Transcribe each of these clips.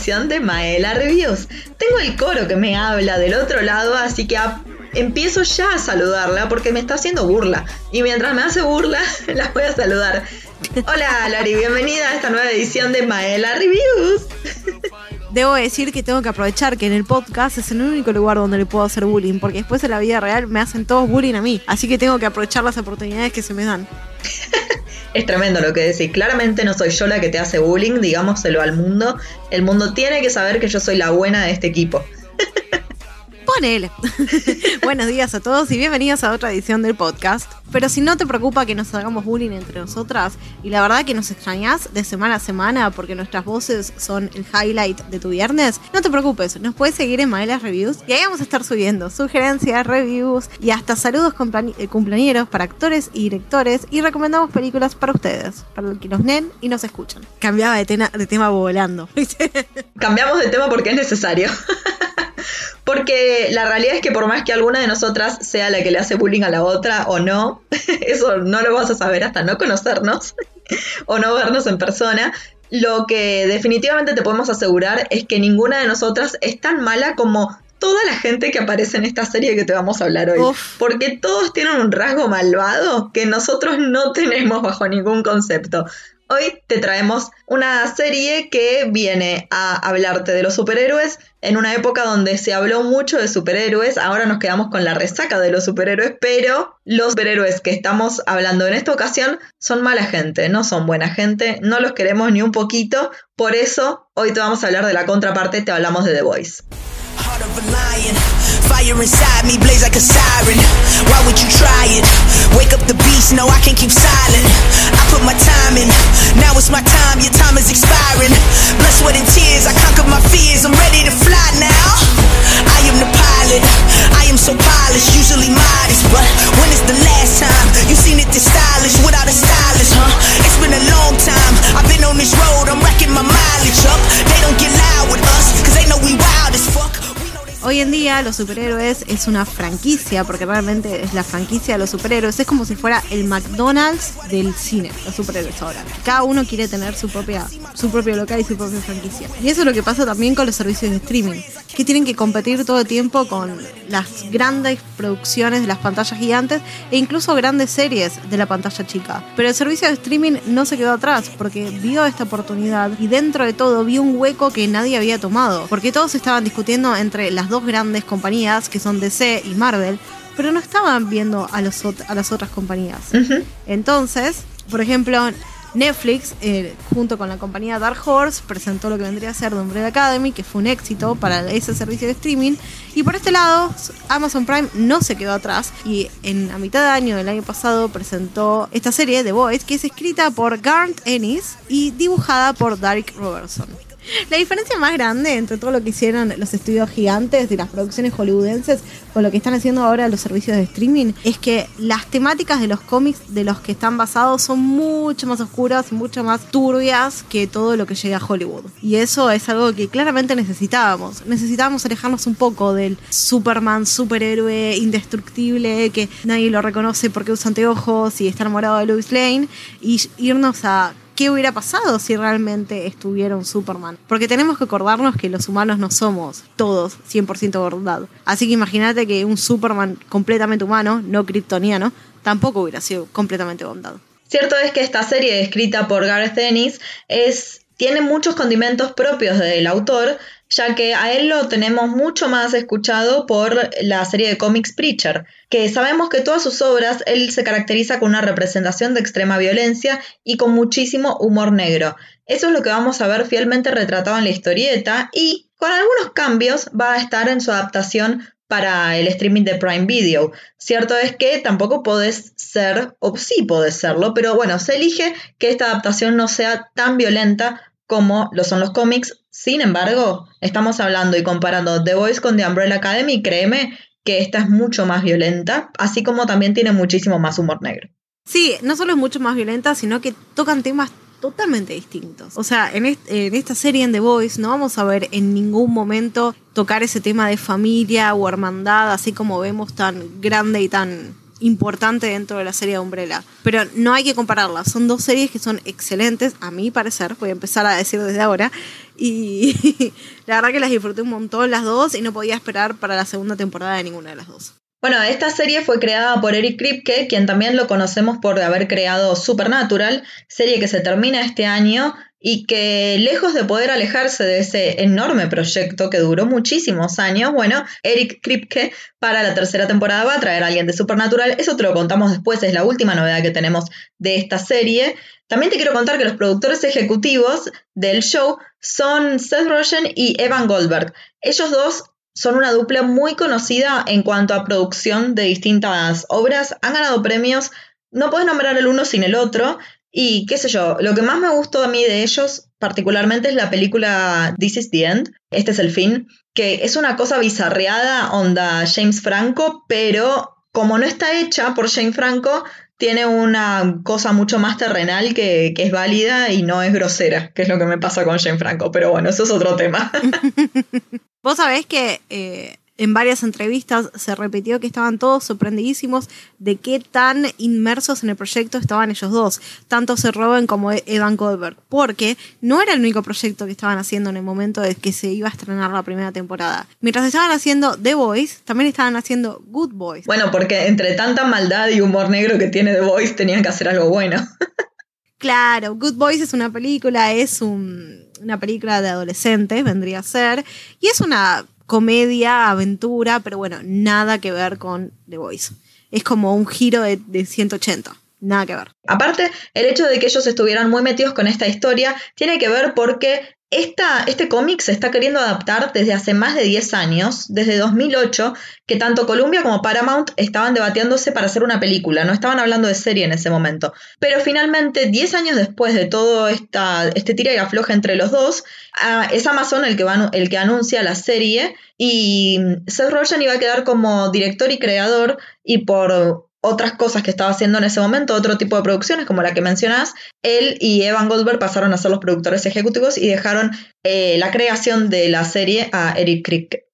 de Maela Reviews. Tengo el coro que me habla del otro lado, así que empiezo ya a saludarla porque me está haciendo burla. Y mientras me hace burla, la voy a saludar. Hola Lari, bienvenida a esta nueva edición de Maela Reviews. Debo decir que tengo que aprovechar que en el podcast es el único lugar donde le puedo hacer bullying, porque después en la vida real me hacen todos bullying a mí. Así que tengo que aprovechar las oportunidades que se me dan. es tremendo lo que decís. Claramente no soy yo la que te hace bullying, digámoselo al mundo. El mundo tiene que saber que yo soy la buena de este equipo. Ponele. Buenos días a todos y bienvenidos a otra edición del podcast. Pero si no te preocupa que nos hagamos bullying entre nosotras y la verdad que nos extrañas de semana a semana porque nuestras voces son el highlight de tu viernes, no te preocupes, nos puedes seguir en Maelas Reviews y ahí vamos a estar subiendo sugerencias, reviews y hasta saludos eh, cumpleañeros para actores y directores y recomendamos películas para ustedes, para los que nos ven y nos escuchan. Cambiaba de, de tema volando. Cambiamos de tema porque es necesario. Porque la realidad es que por más que alguna de nosotras sea la que le hace bullying a la otra o no, eso no lo vas a saber hasta no conocernos o no vernos en persona. Lo que definitivamente te podemos asegurar es que ninguna de nosotras es tan mala como toda la gente que aparece en esta serie que te vamos a hablar hoy. Porque todos tienen un rasgo malvado que nosotros no tenemos bajo ningún concepto. Hoy te traemos una serie que viene a hablarte de los superhéroes en una época donde se habló mucho de superhéroes. Ahora nos quedamos con la resaca de los superhéroes, pero los superhéroes que estamos hablando en esta ocasión son mala gente, no son buena gente, no los queremos ni un poquito. Por eso hoy te vamos a hablar de la contraparte, te hablamos de The Voice. Put my time in, now it's my time, your time is expiring. Blood, sweat, and tears, I conquered my fears, I'm ready to fly now. I am the pilot, I am so polished, usually modest, but when is the last time you seen it this stylish without a stylist, huh? It's been a long time, I've been on this road, I'm racking my mileage up. They don't get loud with us, cause they know we wild as fuck. Hoy en día los superhéroes es una franquicia, porque realmente es la franquicia de los superhéroes. Es como si fuera el McDonald's del cine, los superhéroes ahora. Cada uno quiere tener su propia, su propio local y su propia franquicia. Y eso es lo que pasa también con los servicios de streaming, que tienen que competir todo el tiempo con las grandes producciones de las pantallas gigantes e incluso grandes series de la pantalla chica. Pero el servicio de streaming no se quedó atrás, porque vio esta oportunidad y dentro de todo vio un hueco que nadie había tomado, porque todos estaban discutiendo entre las dos grandes compañías que son DC y Marvel, pero no estaban viendo a, los, a las otras compañías. Entonces, por ejemplo, Netflix, eh, junto con la compañía Dark Horse, presentó lo que vendría a ser The Umbrella Academy, que fue un éxito para ese servicio de streaming. Y por este lado, Amazon Prime no se quedó atrás y en la mitad de año del año pasado presentó esta serie, The Voice, que es escrita por Garnt Ennis y dibujada por Derek Robertson. La diferencia más grande entre todo lo que hicieron los estudios gigantes de las producciones hollywoodenses con lo que están haciendo ahora los servicios de streaming es que las temáticas de los cómics de los que están basados son mucho más oscuras y mucho más turbias que todo lo que llega a Hollywood. Y eso es algo que claramente necesitábamos. Necesitábamos alejarnos un poco del Superman superhéroe indestructible que nadie lo reconoce porque usa anteojos y está enamorado de Lois Lane y irnos a qué hubiera pasado si realmente estuviera un Superman. Porque tenemos que acordarnos que los humanos no somos todos 100% verdad. Así que imagínate que un Superman completamente humano, no kryptoniano, tampoco hubiera sido completamente bondad. Cierto es que esta serie escrita por Gareth Ennis es, tiene muchos condimentos propios del autor, ya que a él lo tenemos mucho más escuchado por la serie de cómics Preacher, que sabemos que todas sus obras él se caracteriza con una representación de extrema violencia y con muchísimo humor negro. Eso es lo que vamos a ver fielmente retratado en la historieta y con algunos cambios va a estar en su adaptación para el streaming de Prime Video. Cierto es que tampoco podés ser, o sí podés serlo, pero bueno, se elige que esta adaptación no sea tan violenta como lo son los cómics. Sin embargo, estamos hablando y comparando The Voice con The Umbrella Academy, créeme que esta es mucho más violenta, así como también tiene muchísimo más humor negro. Sí, no solo es mucho más violenta, sino que tocan temas totalmente distintos. O sea, en, esta serie en The Voice no vamos a ver en ningún momento tocar ese tema de familia o hermandad, así como vemos tan grande y tan importante dentro de la serie de Umbrella. Pero no hay que compararlas. Son dos series que son excelentes, a mi parecer. Voy a empezar a decir desde ahora. Y la verdad que las disfruté un montón las dos y no podía esperar para la segunda temporada de ninguna de las dos. Bueno, esta serie fue creada por Eric Kripke, quien también lo conocemos por haber creado Supernatural, serie que se termina este año y que lejos de poder alejarse de ese enorme proyecto que duró muchísimos años, bueno, Eric Kripke para la tercera temporada va a traer a alguien de Supernatural, eso te lo contamos después, es la última novedad que tenemos de esta serie. También te quiero contar que los productores ejecutivos del show son Seth Rogen y Evan Goldberg. Ellos dos son una dupla muy conocida en cuanto a producción de distintas obras. Han ganado premios, no puedes nombrar el uno sin el otro. Y qué sé yo, lo que más me gustó a mí de ellos particularmente es la película This is the End, este es el fin, que es una cosa bizarreada, onda James Franco, pero como no está hecha por James Franco, tiene una cosa mucho más terrenal que, es válida y no es grosera, que es lo que me pasa con James Franco. Pero bueno, eso es otro tema. Vos sabés que eh, en varias entrevistas se repitió que estaban todos sorprendidísimos de qué tan inmersos en el proyecto estaban ellos dos, tanto Seth Rogen como Evan Goldberg, porque no era el único proyecto que estaban haciendo en el momento de que se iba a estrenar la primera temporada. Mientras estaban haciendo The Voice, también estaban haciendo Good Boys. Bueno, porque entre tanta maldad y humor negro que tiene The Voice, tenían que hacer algo bueno. claro, Good Boys es una película, es una película de adolescentes, vendría a ser, y es una comedia, aventura, pero bueno, nada que ver con The Voice. Es como un giro de, de 180. Nada que ver. Aparte, el hecho de que ellos estuvieran muy metidos con esta historia tiene que ver porque este cómic se está queriendo adaptar desde hace más de 10 años, desde 2008, que tanto Columbia como Paramount estaban debatiéndose para hacer una película, no estaban hablando de serie en ese momento. Pero finalmente, 10 años después de todo esta, este tira y afloja entre los dos, ah, es Amazon el que, el que anuncia la serie y Seth Rogen iba a quedar como director y creador y por otras cosas que estaba haciendo en ese momento, otro tipo de producciones como la que mencionás, él y Evan Goldberg pasaron a ser los productores ejecutivos y dejaron eh, la creación de la serie a Eric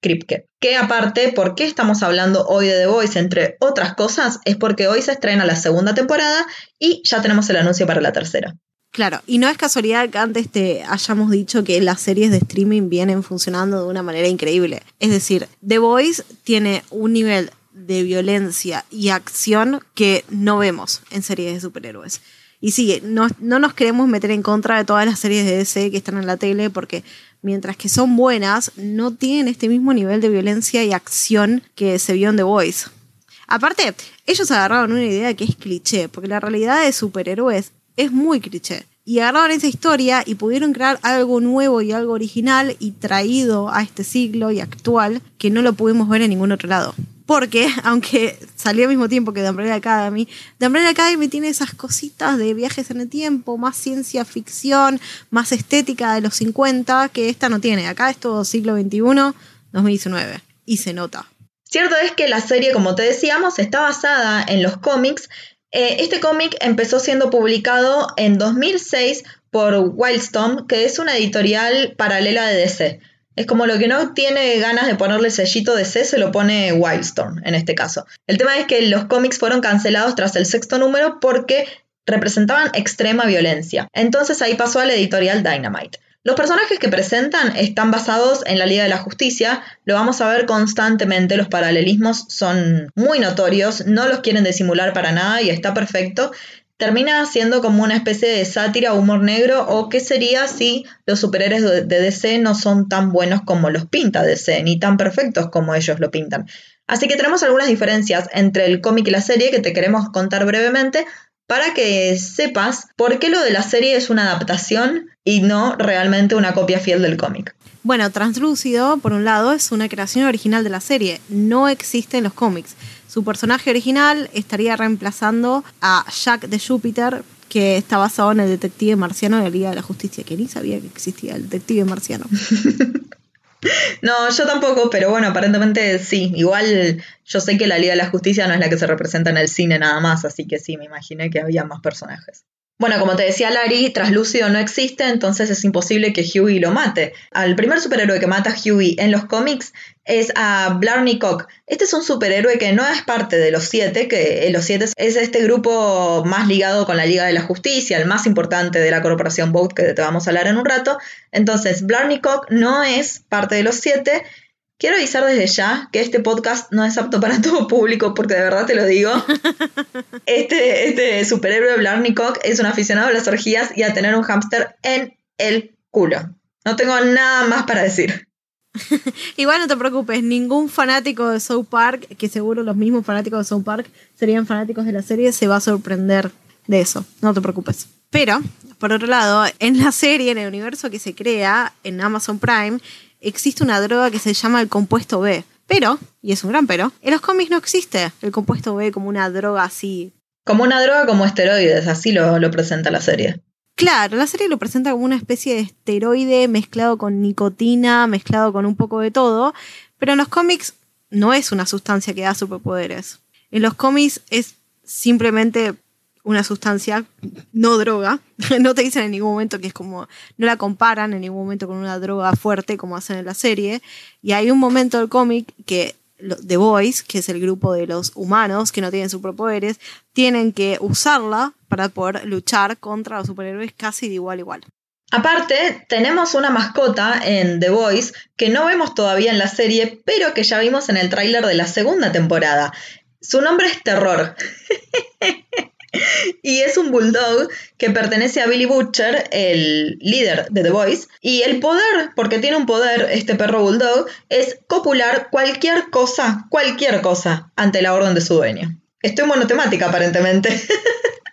Kripke. Que aparte, ¿por qué estamos hablando hoy de The Voice? Entre otras cosas, es porque hoy se estrena la segunda temporada y ya tenemos el anuncio para la tercera. Claro, y no es casualidad que antes te hayamos dicho que las series de streaming vienen funcionando de una manera increíble. Es decir, The Voice tiene un nivel de violencia y acción que no vemos en series de superhéroes. Y sí, no, no, nos queremos meter en contra de todas las series de DC que están en la tele porque mientras que son buenas, no tienen este mismo nivel de violencia y acción que se vio en The Voice. Aparte, ellos agarraron una idea que es cliché, porque la realidad de superhéroes es muy cliché. Y agarraron esa historia y pudieron crear algo nuevo y algo original y traído a este siglo y actual que no lo pudimos ver en ningún otro lado. Porque, aunque salió al mismo tiempo que The Umbrella Academy, The Umbrella Academy tiene esas cositas de viajes en el tiempo, más ciencia ficción, más estética de los 50, que esta no tiene. Acá es todo siglo XXI, 2019. Y se nota. Cierto es que la serie, como te decíamos, está basada en los cómics. Eh, este cómic empezó siendo publicado en 2006 por Wildstorm, que es una editorial paralela de DC. Es como lo que no tiene ganas de ponerle sellito de C, se lo pone Wildstorm en este caso. El tema es que los cómics fueron cancelados tras el sexto número porque representaban extrema violencia. Entonces ahí pasó a la editorial Dynamite. Los personajes que presentan están basados en la Liga de la Justicia, lo vamos a ver constantemente, los paralelismos son muy notorios, no los quieren disimular para nada y está perfecto termina siendo como una especie de sátira humor negro o qué sería si los superhéroes de DC no son tan buenos como los pinta DC, ni tan perfectos como ellos lo pintan. Así que tenemos algunas diferencias entre el cómic y la serie que te queremos contar brevemente para que sepas por qué lo de la serie es una adaptación y no realmente una copia fiel del cómic. Bueno, Translúcido, por un lado, es una creación original de la serie, no existe en los cómics. Su personaje original estaría reemplazando a Jack de Júpiter, que está basado en el detective marciano de la Liga de la Justicia, que ni sabía que existía el detective marciano. no, yo tampoco, pero bueno, aparentemente sí. Igual yo sé que la Liga de la Justicia no es la que se representa en el cine nada más, así que sí, me imaginé que había más personajes. Bueno, como te decía Larry, Traslúcido no existe, entonces es imposible que Huey lo mate. Al primer superhéroe que mata a Huey en los cómics es a Blarney Cock. Este es un superhéroe que no es parte de los siete, que los siete es este grupo más ligado con la Liga de la Justicia, el más importante de la corporación Boat, que te vamos a hablar en un rato. Entonces, Blarney Cock no es parte de los siete Quiero avisar desde ya que este podcast no es apto para todo público, porque de verdad te lo digo. Este, este superhéroe Blarney Cock es un aficionado a las orgías y a tener un hámster en el culo. No tengo nada más para decir. Igual no te preocupes, ningún fanático de South Park, que seguro los mismos fanáticos de South Park serían fanáticos de la serie, se va a sorprender de eso. No te preocupes. Pero, por otro lado, en la serie, en el universo que se crea en Amazon Prime, existe una droga que se llama el compuesto B. Pero, y es un gran pero, en los cómics no existe el compuesto B como una droga así. Como una droga como esteroides, así lo, lo presenta la serie. Claro, la serie lo presenta como una especie de esteroide mezclado con nicotina, mezclado con un poco de todo, pero en los cómics no es una sustancia que da superpoderes. En los cómics es simplemente una sustancia, no droga. no te dicen en ningún momento que es como, no la comparan en ningún momento con una droga fuerte como hacen en la serie. Y hay un momento del cómic que The Boys, que es el grupo de los humanos que no tienen superpoderes, tienen que usarla para poder luchar contra los superhéroes casi de igual a igual. Aparte, tenemos una mascota en The Boys que no vemos todavía en la serie, pero que ya vimos en el tráiler de la segunda temporada. Su nombre es Terror. y es un bulldog que pertenece a Billy Butcher, el líder de The Voice. Y el poder, porque tiene un poder este perro bulldog, es copular cualquier cosa, cualquier cosa, ante la orden de su dueño. Estoy monotemática aparentemente.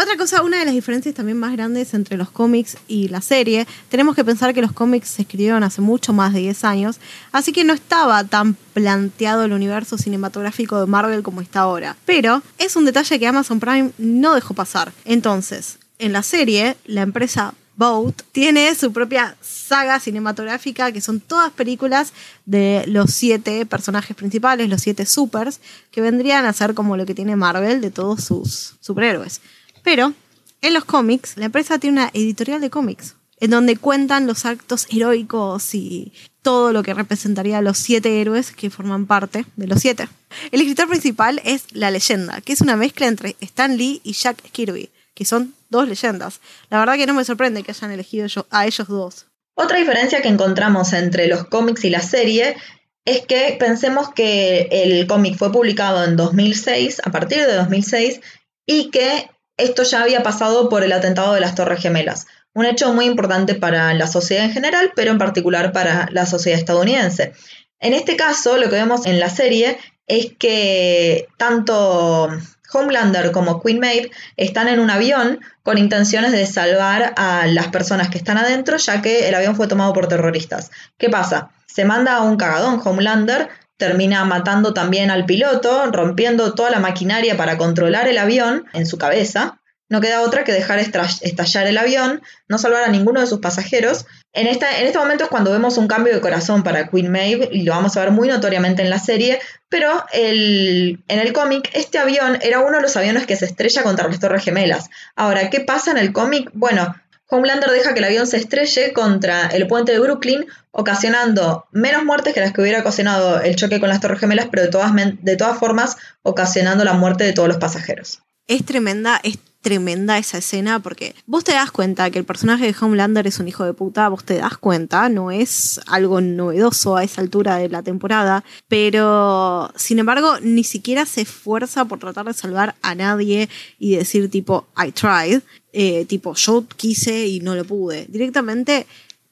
Otra cosa, una de las diferencias también más grandes entre los cómics y la serie, tenemos que pensar que los cómics se escribieron hace mucho más de 10 años, así que no estaba tan planteado el universo cinematográfico de Marvel como está ahora. Pero es un detalle que Amazon Prime no dejó pasar. Entonces, en la serie, la empresa Boat tiene su propia saga cinematográfica, que son todas películas de los siete personajes principales, los siete supers, que vendrían a ser como lo que tiene Marvel de todos sus superhéroes. Pero en los cómics, la empresa tiene una editorial de cómics, en donde cuentan los actos heroicos y todo lo que representaría a los siete héroes que forman parte de los siete. El escritor principal es La Leyenda, que es una mezcla entre Stan Lee y Jack Kirby, que son dos leyendas. La verdad que no me sorprende que hayan elegido a ellos dos. Otra diferencia que encontramos entre los cómics y la serie es que pensemos que el cómic fue publicado en 2006, a partir de 2006, y que esto ya había pasado por el atentado de las Torres Gemelas, un hecho muy importante para la sociedad en general, pero en particular para la sociedad estadounidense. En este caso, lo que vemos en la serie es que tanto Homelander como Queen Maeve están en un avión con intenciones de salvar a las personas que están adentro, ya que el avión fue tomado por terroristas. ¿Qué pasa? Se manda a un cagadón Homelander, termina matando también al piloto, rompiendo toda la maquinaria para controlar el avión en su cabeza. No queda otra que dejar estallar el avión, no salvar a ninguno de sus pasajeros. En, esta, en este momento es cuando vemos un cambio de corazón para Queen Maeve y lo vamos a ver muy notoriamente en la serie, pero el, en el cómic este avión era uno de los aviones que se estrella contra las Torres Gemelas. Ahora, ¿qué pasa en el cómic? Bueno, Homelander deja que el avión se estrelle contra el puente de Brooklyn, ocasionando menos muertes que las que hubiera ocasionado el choque con las Torres Gemelas, pero de todas, de todas formas ocasionando la muerte de todos los pasajeros. Es tremenda, es tremenda esa escena porque vos te das cuenta que el personaje de Homelander es un hijo de puta, vos te das cuenta, no es algo novedoso a esa altura de la temporada, pero sin embargo ni siquiera se esfuerza por tratar de salvar a nadie y decir tipo I tried, eh, tipo yo quise y no lo pude. Directamente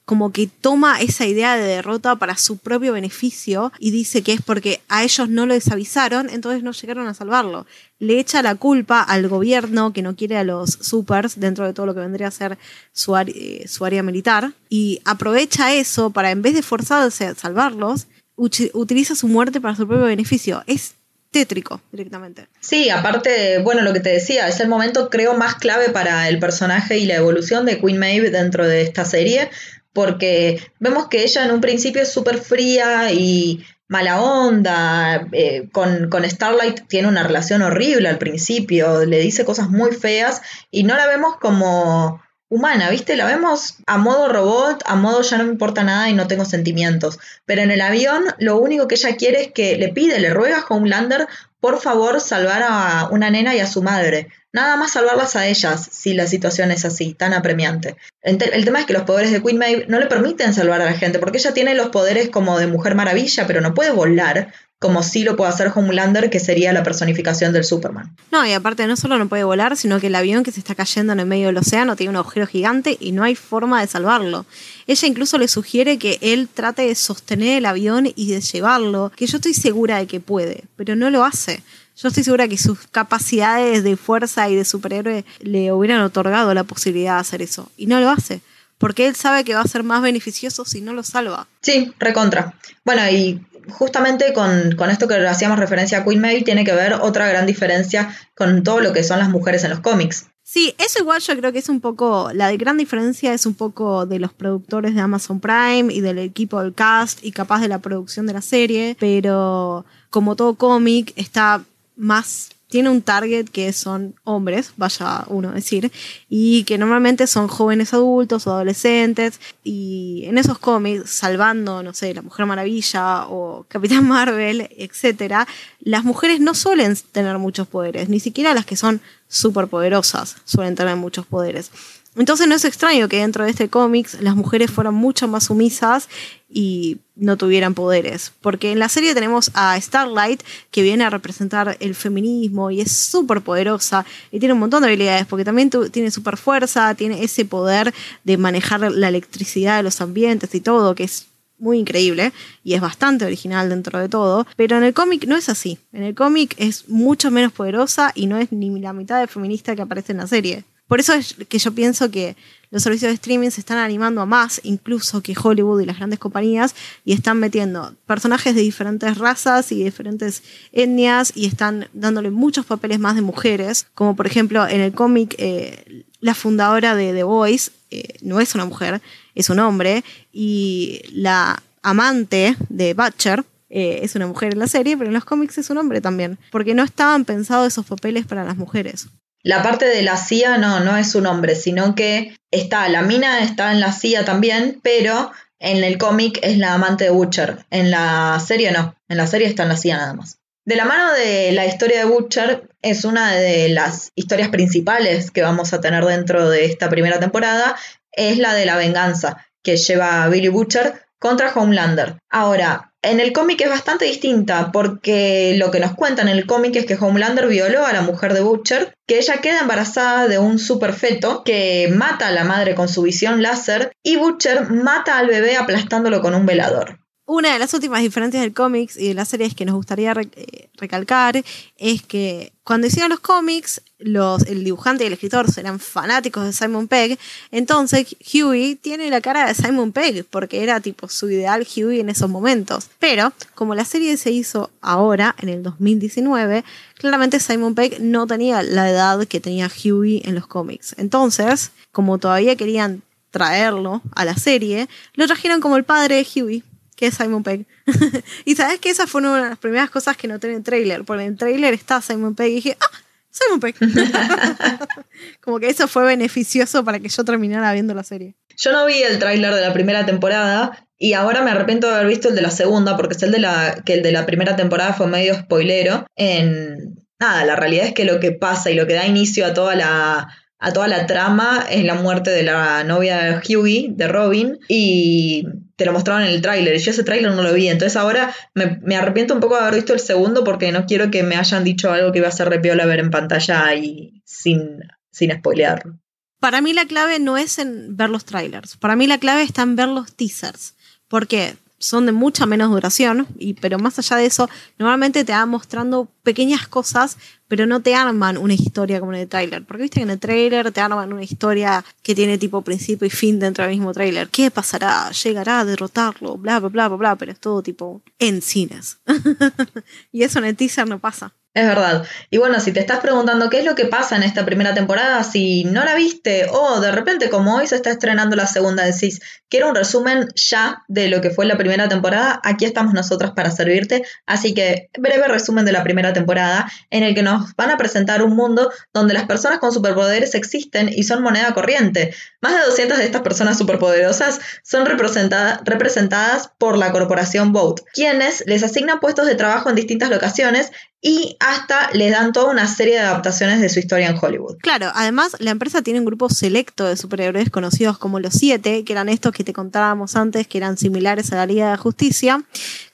como que toma esa idea de derrota para su propio beneficio y dice que es porque a ellos no les avisaron, entonces no llegaron a salvarlo. Le echa la culpa al gobierno que no quiere a los supers dentro de todo lo que vendría a ser su, eh, su área militar y aprovecha eso para en vez de forzarse a salvarlos, utiliza su muerte para su propio beneficio. Es tétrico directamente. Sí, aparte, bueno, lo que te decía, es el momento creo más clave para el personaje y la evolución de Queen Maeve dentro de esta serie, porque vemos que ella en un principio es súper fría y, mala onda, eh, con, con, Starlight tiene una relación horrible al principio, le dice cosas muy feas y no la vemos como humana, ¿viste? La vemos a modo robot, a modo ya no me importa nada y no tengo sentimientos. Pero en el avión lo único que ella quiere es que le pide, le ruega a Homelander por favor salvar a una nena y a su madre. Nada más salvarlas a ellas si la situación es así, tan apremiante. El tema es que los poderes de Queen Maeve no le permiten salvar a la gente, porque ella tiene los poderes como de Mujer Maravilla, pero no puede volar, como sí lo puede hacer Homelander, que sería la personificación del Superman. No, y aparte no solo no puede volar, sino que el avión que se está cayendo en el medio del océano tiene un agujero gigante y no hay forma de salvarlo. Ella incluso le sugiere que él trate de sostener el avión y de llevarlo, que yo estoy segura de que puede, pero no lo hace. Yo estoy segura que sus capacidades de fuerza y de superhéroe le hubieran otorgado la posibilidad de hacer eso, y no lo hace porque él sabe que va a ser más beneficioso si no lo salva. Sí, recontra. Bueno, y justamente con, esto que hacíamos referencia a Queen Maeve tiene que ver otra gran diferencia con todo lo que son las mujeres en los cómics. Sí, eso igual yo creo que es un poco, la gran diferencia es un poco de los productores de Amazon Prime y del equipo del cast y capaz de la producción de la serie, pero como todo cómic está más tiene un target que son hombres, vaya uno a decir, y que normalmente son jóvenes adultos o adolescentes, y en esos cómics, salvando, no sé, La Mujer Maravilla o Capitán Marvel, etc., las mujeres no suelen tener muchos poderes, ni siquiera las que son súper poderosas suelen tener muchos poderes. Entonces no es extraño que dentro de este cómics las mujeres fueran mucho más sumisas y no tuvieran poderes. Porque en la serie tenemos a Starlight que viene a representar el feminismo y es súper poderosa y tiene un montón de habilidades porque también tiene super fuerza, tiene ese poder de manejar la electricidad de los ambientes y todo, que es muy increíble y es bastante original dentro de todo, pero en el cómic no es así. En el cómic es mucho menos poderosa y no es ni la mitad de feminista que aparece en la serie. Por eso es que yo pienso que los servicios de streaming se están animando a más, incluso que Hollywood y las grandes compañías, y están metiendo personajes de diferentes razas y diferentes etnias y están dándole muchos papeles más de mujeres, como por ejemplo en el cómic eh, la fundadora de The Voice eh, no es una mujer, es un hombre, y la amante de Butcher, eh, es una mujer en la serie, pero en los cómics es un hombre también, porque no estaban pensados esos papeles para las mujeres. La parte de la CIA no, no es un hombre, sino que está, la mina está en la CIA también, pero en el cómic es la amante de Butcher. En la serie no, en la serie está en la CIA nada más. De la mano de la historia de Butcher es una de las historias principales que vamos a tener dentro de esta primera temporada, es la de la venganza que lleva Billy Butcher contra Homelander. Ahora, en el cómic es bastante distinta porque lo que nos cuentan en el cómic es que Homelander violó a la mujer de Butcher, que ella queda embarazada de un superfeto que mata a la madre con su visión láser y Butcher mata al bebé aplastándolo con un velador. Una de las últimas diferencias del cómics y de la serie que nos gustaría eh, recalcar es que cuando hicieron los cómics, los, el dibujante y el escritor eran fanáticos de Simon Pegg, entonces Huey tiene la cara de Simon Pegg, porque era tipo su ideal Huey en esos momentos. Pero, como la serie se hizo ahora, en el 2019, claramente Simon Pegg no tenía la edad que tenía Huey en los cómics. Entonces, como todavía querían traerlo a la serie, lo trajeron como el padre de Huey que es Simon Pegg. y sabes que esa fue una de las primeras cosas que noté en el trailer, porque en el trailer está Simon Pegg y dije, ah, Simon Pegg. Como que eso fue beneficioso para que yo terminara viendo la serie. Yo no vi el trailer de la primera temporada y ahora me arrepiento de haber visto el de la segunda, porque es el de la, que el de la primera temporada fue medio spoilero. En nada, la realidad es que lo que pasa y lo que da inicio a toda la a toda la trama es la muerte de la novia de Hughie, de Robin, y te lo mostraban en el tráiler, y yo ese tráiler no lo vi, entonces ahora me, arrepiento un poco de haber visto el segundo porque no quiero que me hayan dicho algo que iba a ser repiola ver en pantalla y sin, sin spoilearlo. Para mí la clave no es en ver los trailers, para mí la clave está en ver los teasers, porque son de mucha menos duración, y, pero más allá de eso, normalmente te van mostrando pequeñas cosas, pero no te arman una historia como en el trailer. Porque viste que en el trailer te arman una historia que tiene tipo principio y fin dentro del mismo trailer. ¿Qué pasará? ¿Llegará a derrotarlo? Bla, bla, bla, bla, bla, pero es todo tipo en cines. y eso en el teaser no pasa. Es verdad. Y bueno, si te estás preguntando qué es lo que pasa en esta primera temporada, si no la viste o de repente como hoy se está estrenando la segunda, decís, quiero un resumen ya de lo que fue la primera temporada, aquí estamos nosotros para servirte. Así que breve resumen de la primera temporada en el que nos van a presentar un mundo donde las personas con superpoderes existen y son moneda corriente. Más de 200 de estas personas superpoderosas son representadas, representadas por la corporación Vote, quienes les asignan puestos de trabajo en distintas locaciones y hasta le dan toda una serie de adaptaciones de su historia en Hollywood. Claro, además la empresa tiene un grupo selecto de superhéroes conocidos como los Siete, que eran estos que te contábamos antes, que eran similares a la Liga de Justicia,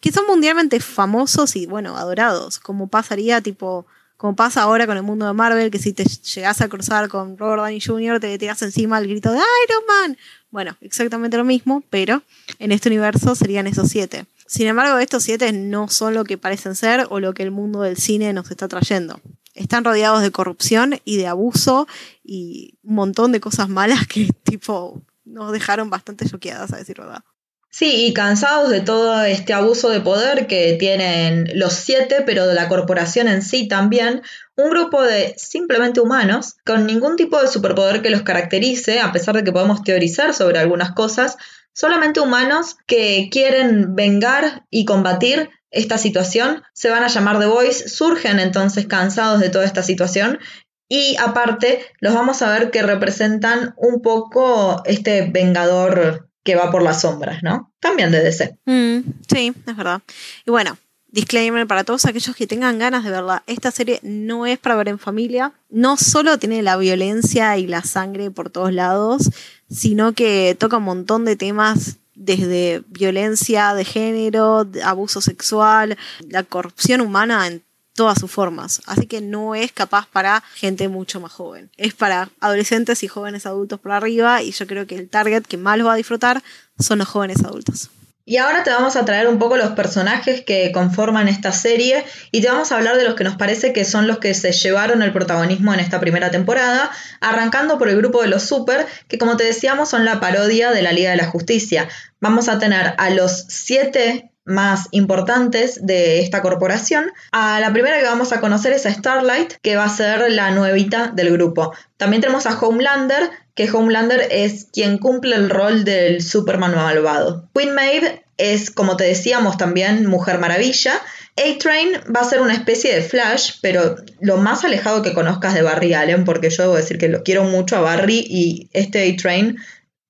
que son mundialmente famosos y, bueno, adorados, como pasaría tipo... Como pasa ahora con el mundo de Marvel, que si te llegas a cruzar con Robert Downey Jr., te tiras encima el grito de Iron Man. Bueno, exactamente lo mismo, pero en este universo serían esos siete. Sin embargo, estos siete no son lo que parecen ser o lo que el mundo del cine nos está trayendo. Están rodeados de corrupción y de abuso y un montón de cosas malas que tipo nos dejaron bastante choqueadas, a decir verdad. Sí, y cansados de todo este abuso de poder que tienen los siete, pero de la corporación en sí también, un grupo de simplemente humanos, con ningún tipo de superpoder que los caracterice, a pesar de que podemos teorizar sobre algunas cosas, Solamente humanos que quieren vengar y combatir esta situación se van a llamar The Boys, surgen entonces cansados de toda esta situación y aparte los vamos a ver que representan un poco este vengador que va por las sombras, ¿no? También de DC. Mm, sí, es verdad. Y bueno, disclaimer para todos aquellos que tengan ganas de verla. Esta serie no es para ver en familia. No solo tiene la violencia y la sangre por todos lados, sino que toca un montón de temas desde violencia de género, abuso sexual, la corrupción humana en todas sus formas. Así que no es capaz para gente mucho más joven. Es para adolescentes y jóvenes adultos por arriba y yo creo que el target que más lo va a disfrutar son los jóvenes adultos. Y ahora te vamos a traer un poco los personajes que conforman esta serie y te vamos a hablar de los que nos parece que son los que se llevaron el protagonismo en esta primera temporada, arrancando por el grupo de los Super, que como te decíamos son la parodia de la Liga de la Justicia. Vamos a tener a los siete más importantes de esta corporación. A la primera que vamos a conocer es a Starlight, que va a ser la nuevita del grupo. También tenemos a Homelander, que Homelander es quien cumple el rol del Superman malvado. Queen Maeve es, como te decíamos, también Mujer Maravilla. A-Train va a ser una especie de Flash, pero lo más alejado que conozcas de Barry Allen, porque yo debo decir que lo quiero mucho a Barry y este A-Train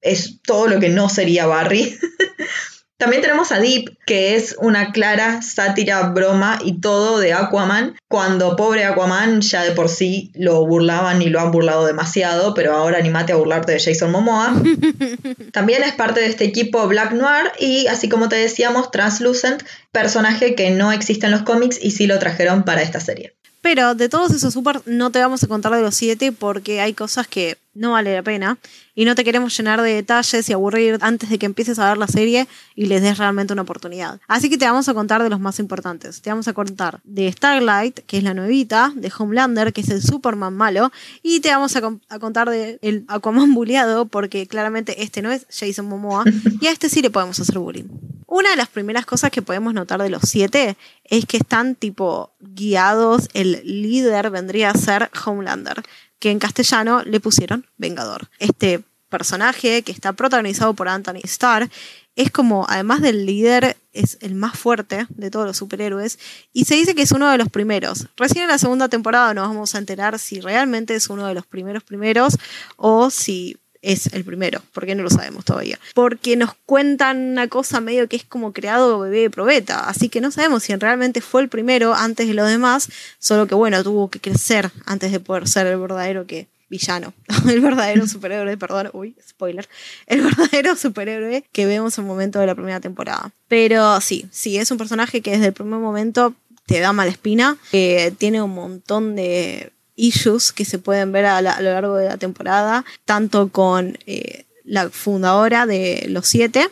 es todo lo que no sería Barry. También tenemos a Deep, que es una clara sátira, broma y todo de Aquaman, cuando pobre Aquaman ya de por sí lo burlaban y lo han burlado demasiado, pero ahora animate a burlarte de Jason Momoa. También es parte de este equipo Black Noir y así como te decíamos, Translucent, personaje que no existe en los cómics y sí lo trajeron para esta serie. Pero de todos esos super no te vamos a contar de los siete porque hay cosas que no vale la pena y no te queremos llenar de detalles y aburrir antes de que empieces a ver la serie y les des realmente una oportunidad. Así que te vamos a contar de los más importantes. Te vamos a contar de Starlight, que es la nuevita, de Homelander, que es el Superman malo, y te vamos a, contar de el Aquaman bulleado, porque claramente este no es Jason Momoa, y a este sí le podemos hacer bullying. Una de las primeras cosas que podemos notar de los siete es que están tipo guiados, el líder vendría a ser Homelander que en castellano le pusieron Vengador. Este personaje que está protagonizado por Anthony Starr es como, además del líder, es el más fuerte de todos los superhéroes y se dice que es uno de los primeros. Recién en la segunda temporada nos vamos a enterar si realmente es uno de los primeros primeros o si es el primero, porque no lo sabemos todavía. Porque nos cuentan una cosa medio que es como creado bebé de probeta, así que no sabemos si realmente fue el primero antes de los demás, solo que bueno, tuvo que crecer antes de poder ser el verdadero que villano, el verdadero superhéroe, perdón, uy, spoiler, el verdadero superhéroe que vemos en el momento de la primera temporada. Pero sí, sí, es un personaje que desde el primer momento te da mala espina, que tiene un montón de issues que se pueden ver a, lo largo de la temporada, tanto con eh, la fundadora de Los Siete,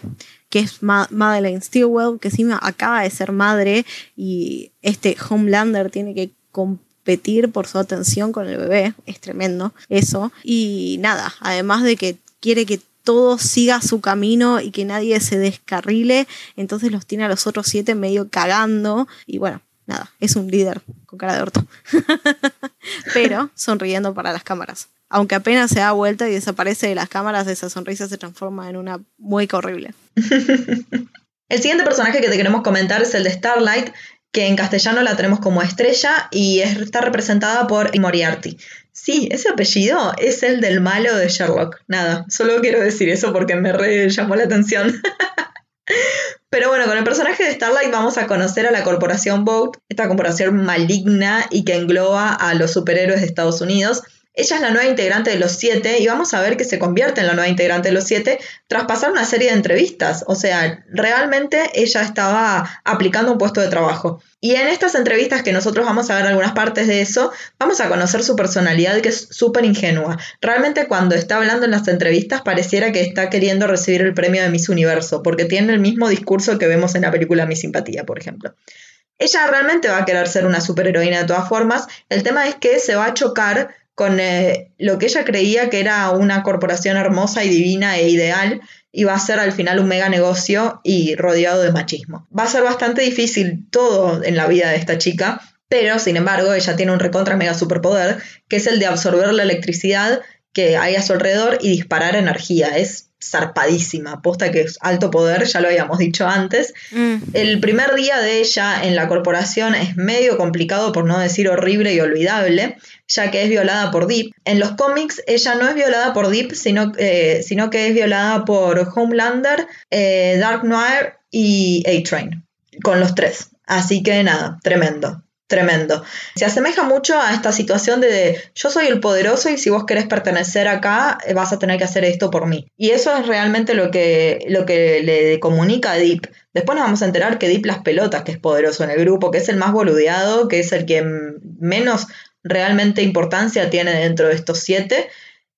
que es Madeleine Stillwell, que acaba de ser madre y este Homelander tiene que competir por su atención con el bebé, es tremendo eso. Y nada, además de que quiere que todo siga su camino y que nadie se descarrile, entonces los tiene a los otros siete medio cagando y bueno, nada, es un líder con cara de orto. Pero sonriendo para las cámaras. Aunque apenas se da vuelta y desaparece de las cámaras, esa sonrisa se transforma en una mueca horrible. el siguiente personaje que te queremos comentar es el de Starlight, que en castellano la tenemos como estrella y está representada por Moriarty. Sí, ese apellido es el del malo de Sherlock. Nada, solo quiero decir eso porque me re llamó la atención. Pero bueno, con el personaje de Starlight vamos a conocer a la corporación Boat, esta corporación maligna y que engloba a los superhéroes de Estados Unidos. Ella es la nueva integrante de los siete y vamos a ver que se convierte en la nueva integrante de los siete tras pasar una serie de entrevistas. O sea, realmente ella estaba aplicando un puesto de trabajo. Y en estas entrevistas que nosotros vamos a ver algunas partes de eso, vamos a conocer su personalidad que es súper ingenua. Realmente cuando está hablando en las entrevistas pareciera que está queriendo recibir el premio de Miss Universo, porque tiene el mismo discurso que vemos en la película Mi Simpatía, por ejemplo. Ella realmente va a querer ser una superheroína de todas formas. El tema es que se va a chocar con eh, lo que ella creía que era una corporación hermosa y divina e ideal, y va a ser al final un mega negocio y rodeado de machismo. Va a ser bastante difícil todo en la vida de esta chica, pero sin embargo ella tiene un recontra mega superpoder, que es el de absorber la electricidad que hay a su alrededor y disparar energía. Es zarpadísima, posta que es alto poder, ya lo habíamos dicho antes. Mm. El primer día de ella en la corporación es medio complicado, por no decir horrible y olvidable, ya que es violada por Deep. En los cómics ella no es violada por Deep, sino, eh, sino que es violada por Homelander, eh, Dark Noir y A-Train, con los tres. Así que nada, tremendo tremendo. Se asemeja mucho a esta situación de, yo soy el poderoso y si vos querés pertenecer acá, eh, vas a tener que hacer esto por mí. Y eso es realmente lo que, lo que le comunica a Deep. Después nos vamos a enterar que Deep las pelotas, que es poderoso en el grupo, que es el más boludeado, que es el que menos realmente importancia tiene dentro de estos siete.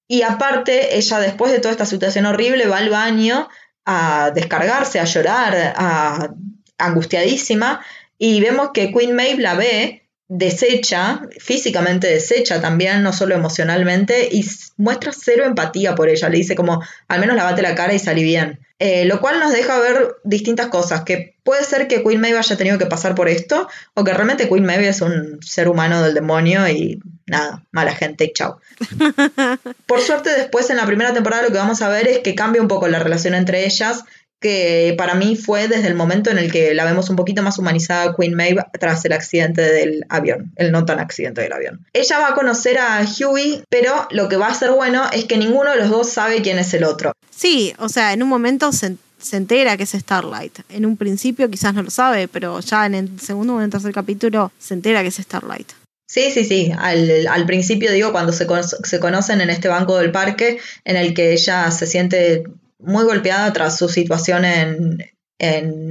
Y aparte, ella después de toda esta situación horrible va al baño a descargarse, a llorar, a, angustiadísima, y vemos que Queen Maeve la ve, desecha, físicamente desecha también, no solo emocionalmente, y muestra cero empatía por ella. Le dice como, al menos lavate la cara y salí bien. Eh, lo cual nos deja ver distintas cosas, que puede ser que Queen Maeve haya tenido que pasar por esto, o que realmente Queen Maeve es un ser humano del demonio y nada, mala gente, chao. por suerte después en la primera temporada lo que vamos a ver es que cambia un poco la relación entre ellas, que para mí fue desde el momento en el que la vemos un poquito más humanizada Queen Maeve tras el accidente del avión, el no tan accidente del avión. Ella va a conocer a Huey, pero lo que va a ser bueno es que ninguno de los dos sabe quién es el otro. Sí, o sea, en un momento se, entera que es Starlight. En un principio quizás no lo sabe, pero ya en el segundo o en el tercer capítulo se entera que es Starlight. Sí, sí, sí. Al, principio digo, cuando se, se, conocen en este banco del parque, en el que ella se siente muy golpeada tras su situación en,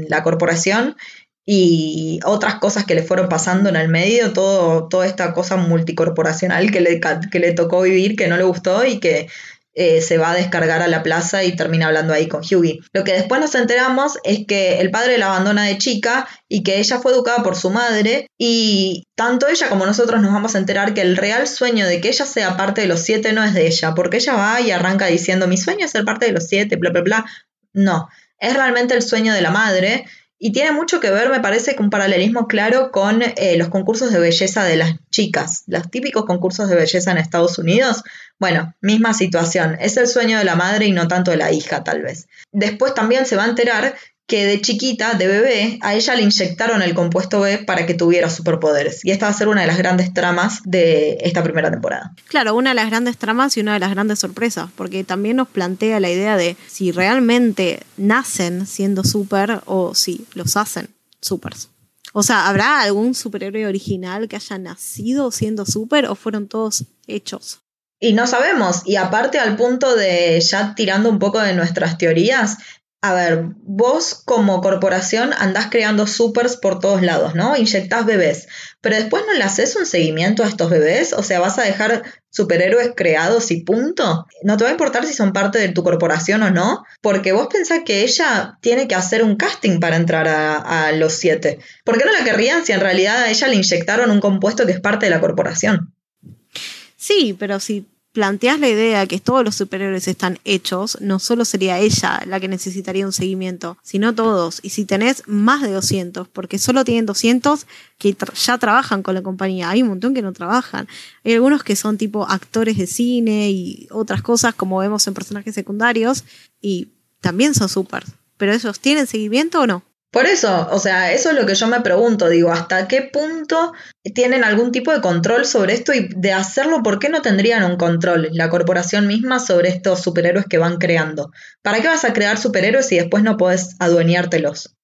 la corporación y otras cosas que le fueron pasando en el medio, todo, toda esta cosa multicorporacional que le, que le tocó vivir, que no le gustó y que eh, se va a descargar a la plaza y termina hablando ahí con Hughie. Lo que después nos enteramos es que el padre la abandona de chica y que ella fue educada por su madre y tanto ella como nosotros nos vamos a enterar que el real sueño de que ella sea parte de los siete no es de ella, porque ella va y arranca diciendo mi sueño es ser parte de los siete, bla, bla, bla. No, es realmente el sueño de la madre y tiene mucho que ver, me parece, con un paralelismo claro con eh, los concursos de belleza de las chicas, los típicos concursos de belleza en Estados Unidos. Bueno, misma situación, es el sueño de la madre y no tanto de la hija, tal vez. Después también se va a enterar que de chiquita, de bebé, a ella le inyectaron el compuesto B para que tuviera superpoderes. Y esta va a ser una de las grandes tramas de esta primera temporada. Claro, una de las grandes tramas y una de las grandes sorpresas, porque también nos plantea la idea de si realmente nacen siendo super o si los hacen supers. O sea, ¿habrá algún superhéroe original que haya nacido siendo super o fueron todos hechos? Y no sabemos, y aparte al punto de ya tirando un poco de nuestras teorías, a ver, vos como corporación andás creando supers por todos lados, ¿no? Inyectás bebés, pero después no le haces un seguimiento a estos bebés, o sea, vas a dejar superhéroes creados y punto. No te va a importar si son parte de tu corporación o no, porque vos pensás que ella tiene que hacer un casting para entrar a, a los siete. ¿Por qué no la querrían si en realidad a ella le inyectaron un compuesto que es parte de la corporación? Sí, pero si planteas la idea de que todos los superhéroes están hechos, no solo sería ella la que necesitaría un seguimiento, sino todos. Y si tenés más de 200, porque solo tienen 200 que ya trabajan con la compañía, hay un montón que no trabajan. Hay algunos que son tipo actores de cine y otras cosas, como vemos en personajes secundarios, y también son super. Pero ellos tienen seguimiento o no? Por eso, o sea, eso es lo que yo me pregunto, digo, ¿hasta qué punto tienen algún tipo de control sobre esto y de hacerlo, por qué no tendrían un control la corporación misma sobre estos superhéroes que van creando? ¿Para qué vas a crear superhéroes si después no podés adueñártelos?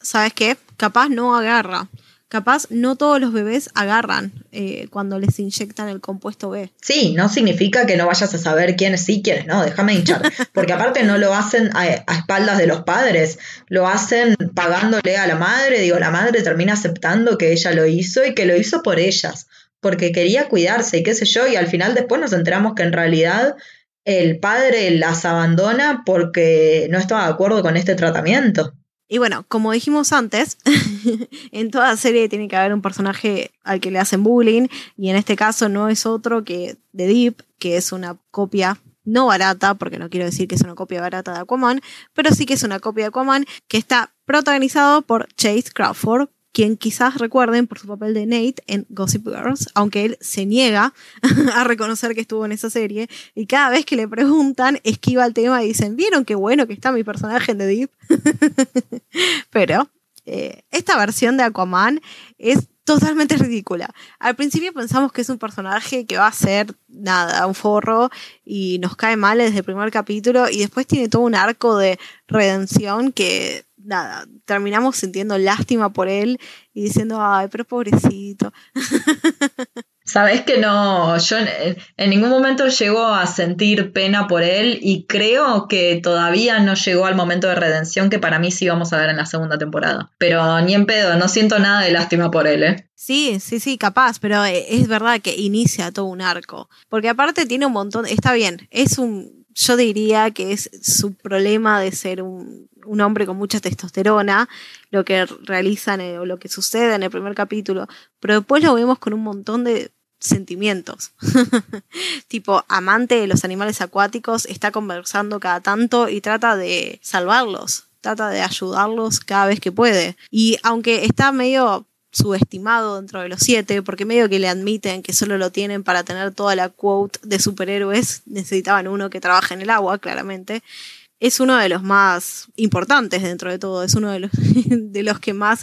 ¿Sabes qué? Capaz no agarra capaz no todos los bebés agarran eh, cuando les inyectan el compuesto B. Sí, no significa que no vayas a saber quiénes sí, quiénes no, déjame hinchar. Porque aparte no lo hacen a, espaldas de los padres, lo hacen pagándole a la madre, digo, la madre termina aceptando que ella lo hizo y que lo hizo por ellas, porque quería cuidarse y qué sé yo, y al final después nos enteramos que en realidad el padre las abandona porque no estaba de acuerdo con este tratamiento. Y bueno, como dijimos antes, en toda serie tiene que haber un personaje al que le hacen bullying, y en este caso no es otro que The Deep, que es una copia no barata, porque no quiero decir que es una copia barata de Aquaman, pero sí que es una copia de Aquaman que está protagonizado por Chase Crawford, quien quizás recuerden por su papel de Nate en Gossip Girls, aunque él se niega a reconocer que estuvo en esa serie, y cada vez que le preguntan, esquiva el tema y dicen, ¿vieron qué bueno que está mi personaje en The Deep? Pero eh, esta versión de Aquaman es totalmente ridícula. Al principio pensamos que es un personaje que va a ser nada, un forro y nos cae mal desde el primer capítulo y después tiene todo un arco de redención que nada, terminamos sintiendo lástima por él y diciendo, ay, pero pobrecito. Sabes que no, yo en, ningún momento llego a sentir pena por él y creo que todavía no llegó al momento de redención que para mí sí vamos a ver en la segunda temporada. Pero ni en pedo, no siento nada de lástima por él, ¿eh? Sí, sí, sí, capaz, pero es verdad que inicia todo un arco. Porque aparte tiene un montón, está bien, es un, yo diría que es su problema de ser un, un hombre con mucha testosterona, lo que realizan o lo que sucede en el primer capítulo, pero después lo vemos con un montón de sentimientos. tipo, amante de los animales acuáticos, está conversando cada tanto y trata de salvarlos, trata de ayudarlos cada vez que puede. Y aunque está medio subestimado dentro de los siete, porque medio que le admiten que solo lo tienen para tener toda la quote de superhéroes, necesitaban uno que trabaje en el agua, claramente es uno de los más importantes dentro de todo, es uno de los, de los que más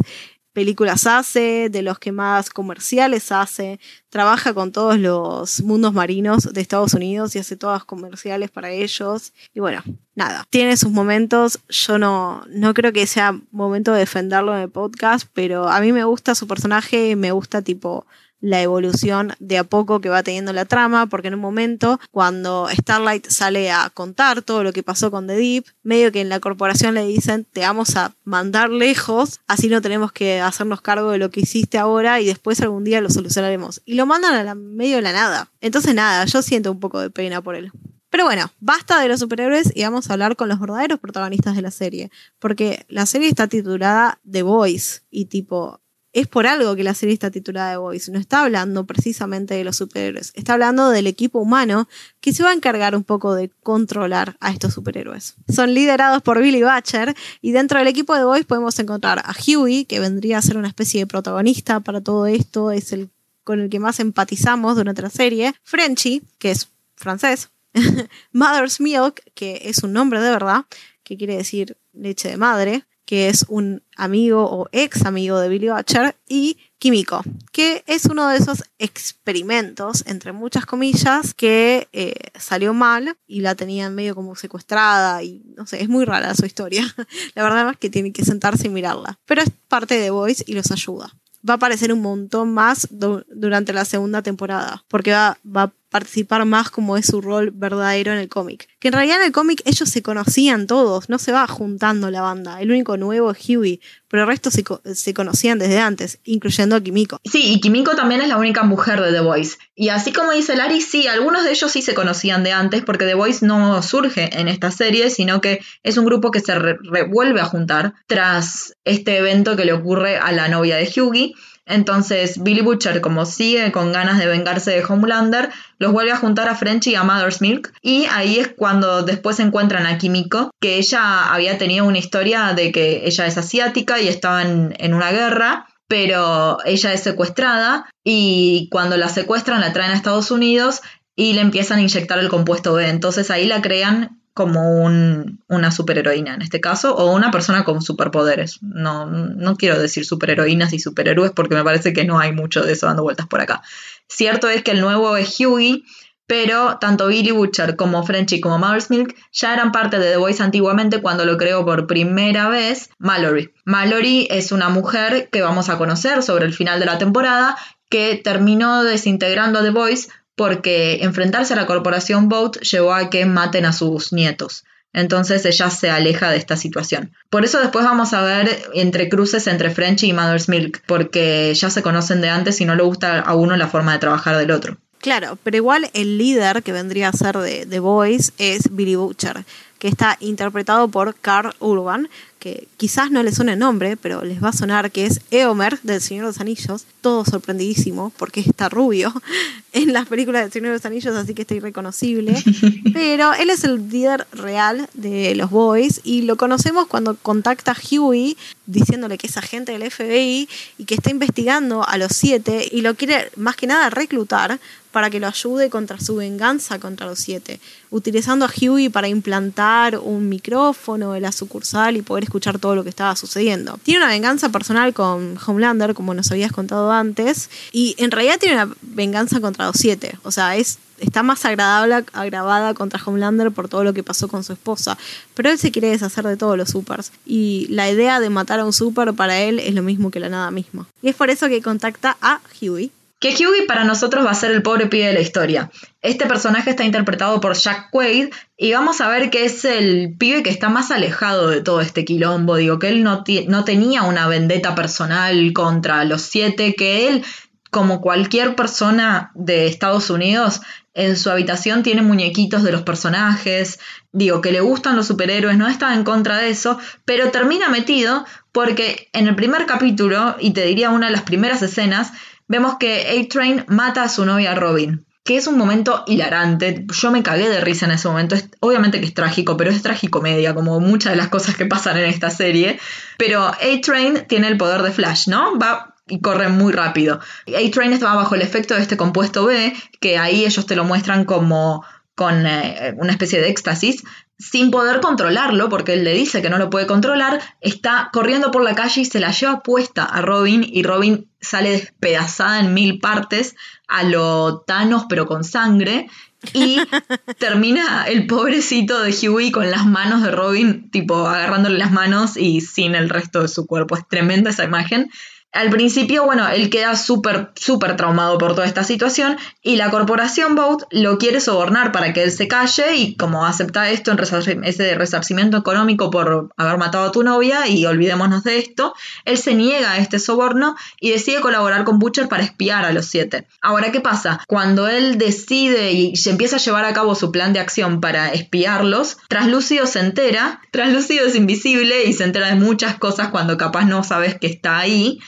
películas hace, de los que más comerciales hace, trabaja con todos los mundos marinos de Estados Unidos y hace todas comerciales para ellos. Y bueno, nada, tiene sus momentos, yo no, no creo que sea momento de defenderlo en el podcast, pero a mí me gusta su personaje, me gusta tipo la evolución de a poco que va teniendo la trama, porque en un momento, cuando Starlight sale a contar todo lo que pasó con The Deep, medio que en la corporación le dicen, te vamos a mandar lejos, así no tenemos que hacernos cargo de lo que hiciste ahora y después algún día lo solucionaremos. Y lo mandan a la, medio la nada. Entonces nada, yo siento un poco de pena por él. Pero bueno, basta de los superhéroes y vamos a hablar con los verdaderos protagonistas de la serie. Porque la serie está titulada The Voice y tipo, es por algo que la serie está titulada The Voice. No está hablando precisamente de los superhéroes. Está hablando del equipo humano que se va a encargar un poco de controlar a estos superhéroes. Son liderados por Billy Butcher y dentro del equipo de The Voice podemos encontrar a Huey, que vendría a ser una especie de protagonista para todo esto. Es el con el que más empatizamos durante la serie. Frenchy, que es francés. Mother's Milk, que es un nombre de verdad, que quiere decir leche de madre que es un amigo o ex amigo de Billy Butcher, y Kimiko, que es uno de esos experimentos, entre muchas comillas, que eh, salió mal y la tenían medio como secuestrada y no sé, es muy rara su historia. la verdad es que tienen que sentarse y mirarla. Pero es parte de Voice y los ayuda va a aparecer un montón más durante la segunda temporada, porque va, va, participar más como es su rol verdadero en el cómic. Que en realidad en el cómic ellos se conocían todos, no se va juntando la banda. El único nuevo es Huey, pero el resto se, se conocían desde antes, incluyendo a Kimiko. Sí, y Kimiko también es la única mujer de The Voice. Y así como dice Larry, sí, algunos de ellos sí se conocían de antes, porque The Voice no surge en esta serie, sino que es un grupo que se revuelve a juntar tras este evento que le ocurre a la novia de Hughie Entonces Billy Butcher, como sigue con ganas de vengarse de Homelander, los vuelve a juntar a Frenchy y a Mother's Milk. Y ahí es cuando después encuentran a Kimiko, que ella había tenido una historia de que ella es asiática y estaban en una guerra pero ella es secuestrada y cuando la secuestran la traen a Estados Unidos y le empiezan a inyectar el compuesto B. Entonces ahí la crean como una superheroína en este caso, o una persona con superpoderes. No, no quiero decir superheroínas y superhéroes porque me parece que no hay mucho de eso dando vueltas por acá. Cierto es que el nuevo es Hughie, pero tanto Billy Butcher como Frenchy como Mother's Milk ya eran parte de The Voice antiguamente cuando lo creó por primera vez Mallory. Mallory es una mujer que vamos a conocer sobre el final de la temporada que terminó desintegrando The Voice porque enfrentarse a la corporación Boat llevó a que maten a sus nietos. Entonces ella se aleja de esta situación. Por eso después vamos a ver entre cruces entre Frenchy y Mother's Milk, porque ya se conocen de antes y no le gusta a uno la forma de trabajar del otro. Claro, pero igual el líder que vendría a ser de The Voice es Billy Butcher, que está interpretado por Carl Urban, que quizás no les suene el nombre, pero les va a sonar que es Eomer del Señor de los Anillos, todo sorprendidísimo porque está rubio en las películas del Señor de los Anillos, así que está irreconocible. Pero él es el líder real de los Boys y lo conocemos cuando contacta a Huey diciéndole que es agente del FBI y que está investigando a los siete y lo quiere más que nada reclutar para que lo ayude contra su venganza contra los siete, utilizando a Huey para implantar un micrófono en la sucursal y poder escuchar todo lo que estaba sucediendo. Tiene una venganza personal con Homelander, como nos habías contado antes, y en realidad tiene una venganza contra los siete, o sea, es está más agradable, agravada contra Homelander por todo lo que pasó con su esposa. Pero él se quiere deshacer de todos los supers. Y la idea de matar a un super para él es lo mismo que la nada misma. Y es por eso que contacta a Huey que Hughie para nosotros va a ser el pobre pibe de la historia. Este personaje está interpretado por Jack Quaid y vamos a ver que es el pibe que está más alejado de todo este quilombo. Digo, que él no, no tenía una vendetta personal contra los siete, que él, como cualquier persona de Estados Unidos, en su habitación tiene muñequitos de los personajes, digo, que le gustan los superhéroes, no está en contra de eso, pero termina metido porque en el primer capítulo, y te diría una de las primeras escenas, vemos que A-Train mata a su novia Robin, que es un momento hilarante. Yo me cagué de risa en ese momento. obviamente que es trágico, pero es tragicomedia, como muchas de las cosas que pasan en esta serie. Pero A-Train tiene el poder de Flash, ¿no? Va y corre muy rápido. A-Train estaba bajo el efecto de este compuesto B, que ahí ellos te lo muestran como con eh, una especie de éxtasis, sin poder controlarlo, porque él le dice que no lo puede controlar, está corriendo por la calle y se la lleva puesta a Robin y Robin sale despedazada en mil partes a lo Thanos pero con sangre y termina el pobrecito de Huey con las manos de Robin, tipo agarrándole las manos y sin el resto de su cuerpo. Es tremenda esa imagen. Al principio, bueno, él queda súper, súper traumado por toda esta situación y la corporación Boat lo quiere sobornar para que él se calle y como acepta esto en ese resarcimiento económico por haber matado a tu novia y olvidémonos de esto, él se niega a este soborno y decide colaborar con Butcher para espiar a los siete. Ahora, ¿qué pasa? Cuando él decide y empieza a llevar a cabo su plan de acción para espiarlos, Translúcido se entera, Translúcido es invisible y se entera de muchas cosas cuando capaz no sabes que está ahí.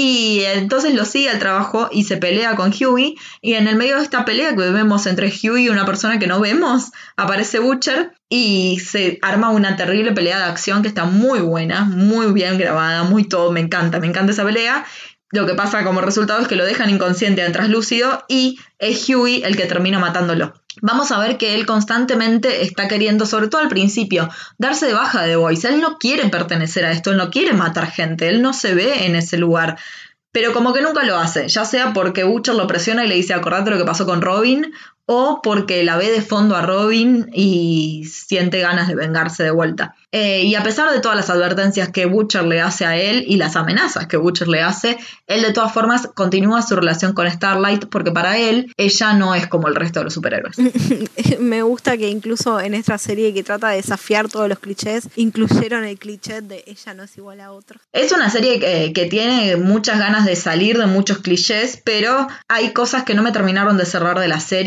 Y entonces lo sigue al trabajo y se pelea con Huey. Y en el medio de esta pelea que vemos entre Huey y una persona que no vemos, aparece Butcher y se arma una terrible pelea de acción que está muy buena, muy bien grabada, muy todo. Me encanta, me encanta esa pelea. Lo que pasa como resultado es que lo dejan inconsciente en traslúcido y es Huey el que termina matándolo vamos a ver que él constantemente está queriendo, sobre todo al principio, darse de baja de Voice. Él no quiere pertenecer a esto, él no quiere matar gente, él no se ve en ese lugar. Pero como que nunca lo hace, ya sea porque Butcher lo presiona y le dice acordate lo que pasó con Robin, o porque la ve de fondo a Robin y siente ganas de vengarse de vuelta. Eh, y a pesar de todas las advertencias que Butcher le hace a él y las amenazas que Butcher le hace, él de todas formas continúa su relación con Starlight porque para él ella no es como el resto de los superhéroes. Me gusta que incluso en esta serie que trata de desafiar todos los clichés, incluyeron el cliché de ella no es igual a otro. Es una serie que, que tiene muchas ganas de salir de muchos clichés, pero hay cosas que no me terminaron de cerrar de la serie